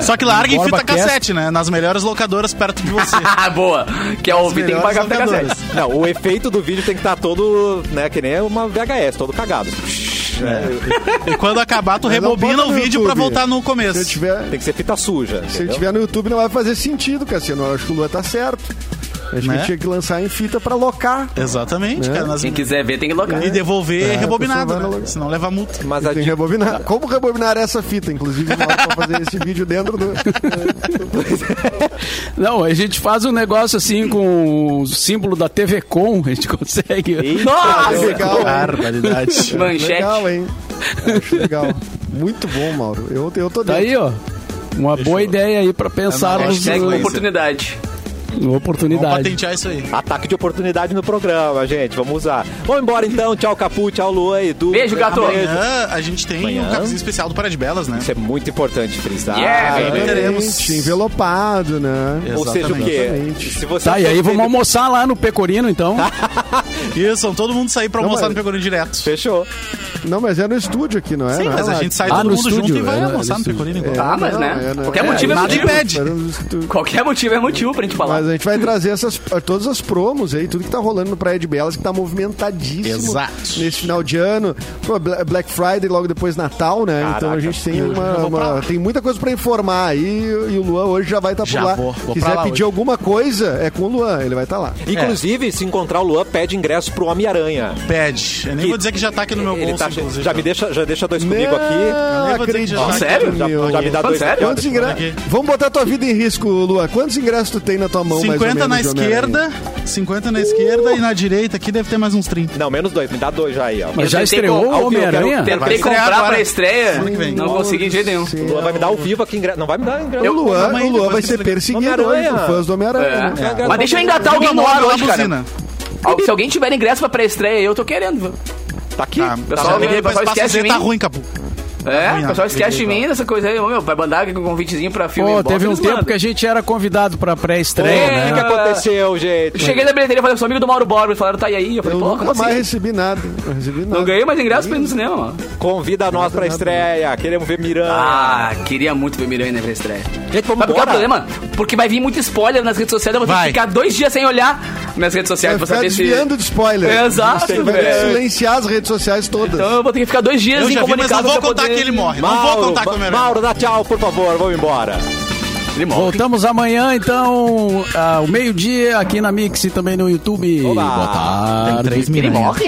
Só que larga em fita Cast. cassete, né? Nas melhores locadoras perto de você. Ah, boa. Que é ouvir, tem que pagar locadoras. cassete. Não, o efeito do vídeo tem que estar todo, né, que nem uma VHS, todo cagado. E quando acabar, tu Mas rebobina o vídeo YouTube. pra voltar no Se eu começo. tiver, Tem que ser fita suja. se eu entendeu? tiver no YouTube não vai fazer sentido, Cassiano. Eu acho que o Lua tá certo. Acho Né? que tinha que lançar em fita pra locar. Exatamente, Né? cara. nas- Quem quiser ver tem que logar. E devolver É, rebobinado, a né? Senão leva multa. Mas a Tem que rebobinar. Como rebobinar essa fita? Inclusive, vamos fazer esse vídeo dentro do. Não, a gente faz um negócio assim com o símbolo da TV Com, a gente consegue. Nossa! legal? Barbaridade. Manchete. Legal, hein? Acho legal. Muito bom, Mauro. Eu, eu tô Tá dentro. aí, ó. Uma boa ideia aí pra pensarmos. Hashtag Sequência. oportunidade. Vamos Oportunidade. patentear isso aí. Ataque de oportunidade no programa, gente. Vamos usar. Vamos embora então. Tchau, Capu. Tchau, Luan, Edu. Beijo, gato. Amanhã a gente tem Amanhã? um cafezinho especial do Para de Belas, né? Isso é muito importante frisar. Yeah, baby. teremos. Exatamente, Envelopado, né? Ou seja, o quê? Exatamente. Se você Tá, e aí vamos almoçar. almoçar lá no Pecorino, então. Isso, vamos todo mundo sair pra Não, almoçar mas- no Pecorino direto. Fechou. Não, mas é no estúdio aqui, não é? Sim, Não é mas a gente sai Ah, todo mundo junto estúdio, e vai é, almoçar no Pecorino igual. Tá, mas né? é. Qualquer É, motivo é nada motivo. estúdio. Qualquer motivo é motivo pra gente falar. Mas a gente vai trazer essas, todas as promos aí, tudo que tá rolando no Praia de Belas, que tá movimentadíssimo Exato. nesse final de ano. Pô, Bla- Black Friday, logo depois Natal, né? Caraca. Então a gente tem, uma, uma- tem muita coisa pra informar aí e o Luan hoje já vai estar Já por lá. vou, vou Quiser lá pedir hoje. alguma coisa, é com o Luan, ele vai estar lá. Inclusive, se encontrar o Luan, pede ingresso pro Homem-Aranha. Pede. Eu nem Que- vou dizer que já tá aqui no meu Ele bolso, tá- inclusive. já me deixa, já deixa dois comigo aqui. Não nem vou dizer que acredito, já tá. Sério? meu. Já me dá dois sério? aqui. Quantos ingressos? aqui. Vamos botar tua vida em risco, Luan. Quantos ingressos tu tem na tua mão, mais ou 50 na esquerda, 50 na esquerda e na direita aqui deve ter mais uns 30. Não, menos dois. Me dá dois já aí, ó. Mas já estreou o Homem-Aranha? Tentei comprar pra estreia, não consegui de jeito nenhum. O Luan vai me dar ao vivo aqui ingresso. Não vai me dar ingresso. O Luan, o Luan vai ser perseguido Homem-Aranha. hoje por fãs do Homem-Aranha. É. né? Mas deixa eu engatar alguém no ar hoje, cara. Se alguém tiver ingresso pra pré-estreia, eu tô querendo. Tá aqui. Tá, Pessoal, tá, o pessoal esquece de tá mim. ruim, Capu. É, o pessoal esquece de mim dessa coisa aí. Ô, Meu, vai mandar um convitezinho pra filme. Pô, teve um tempo mandam. que a gente era convidado pra O pré-estreia, É, que né? aconteceu, gente? Cheguei na bilheteria e falei, sou amigo do Mauro Borba. Eles falaram, tá aí? Eu falei, Eu pô, nunca como mais assim? recebi nada. Não recebi nada. Não ganhei mais ingresso pra ir no cinema. Convida nós pra estreia. Queremos ver Miranha. Ah, queria muito ver Miranha na estreia. Gente, vamos Sabe qual é o problema? Porque vai vir muito spoiler nas redes sociais, eu vou ter que ficar dois dias sem olhar minhas redes sociais pra saber se... desviando de spoiler. Exato, velho. silenciar as redes sociais todas. Então eu vou ter que ficar dois dias vi, mas incomunicado não vou pra contar que ele morre. Não Mauro, vou contar que o meu Mauro, dá tchau, por favor. Vamos embora. Ele morre. Voltamos amanhã, então, ao meio-dia, aqui na Mix e também no YouTube. Olá. Boa tarde. Tem três Ele morre?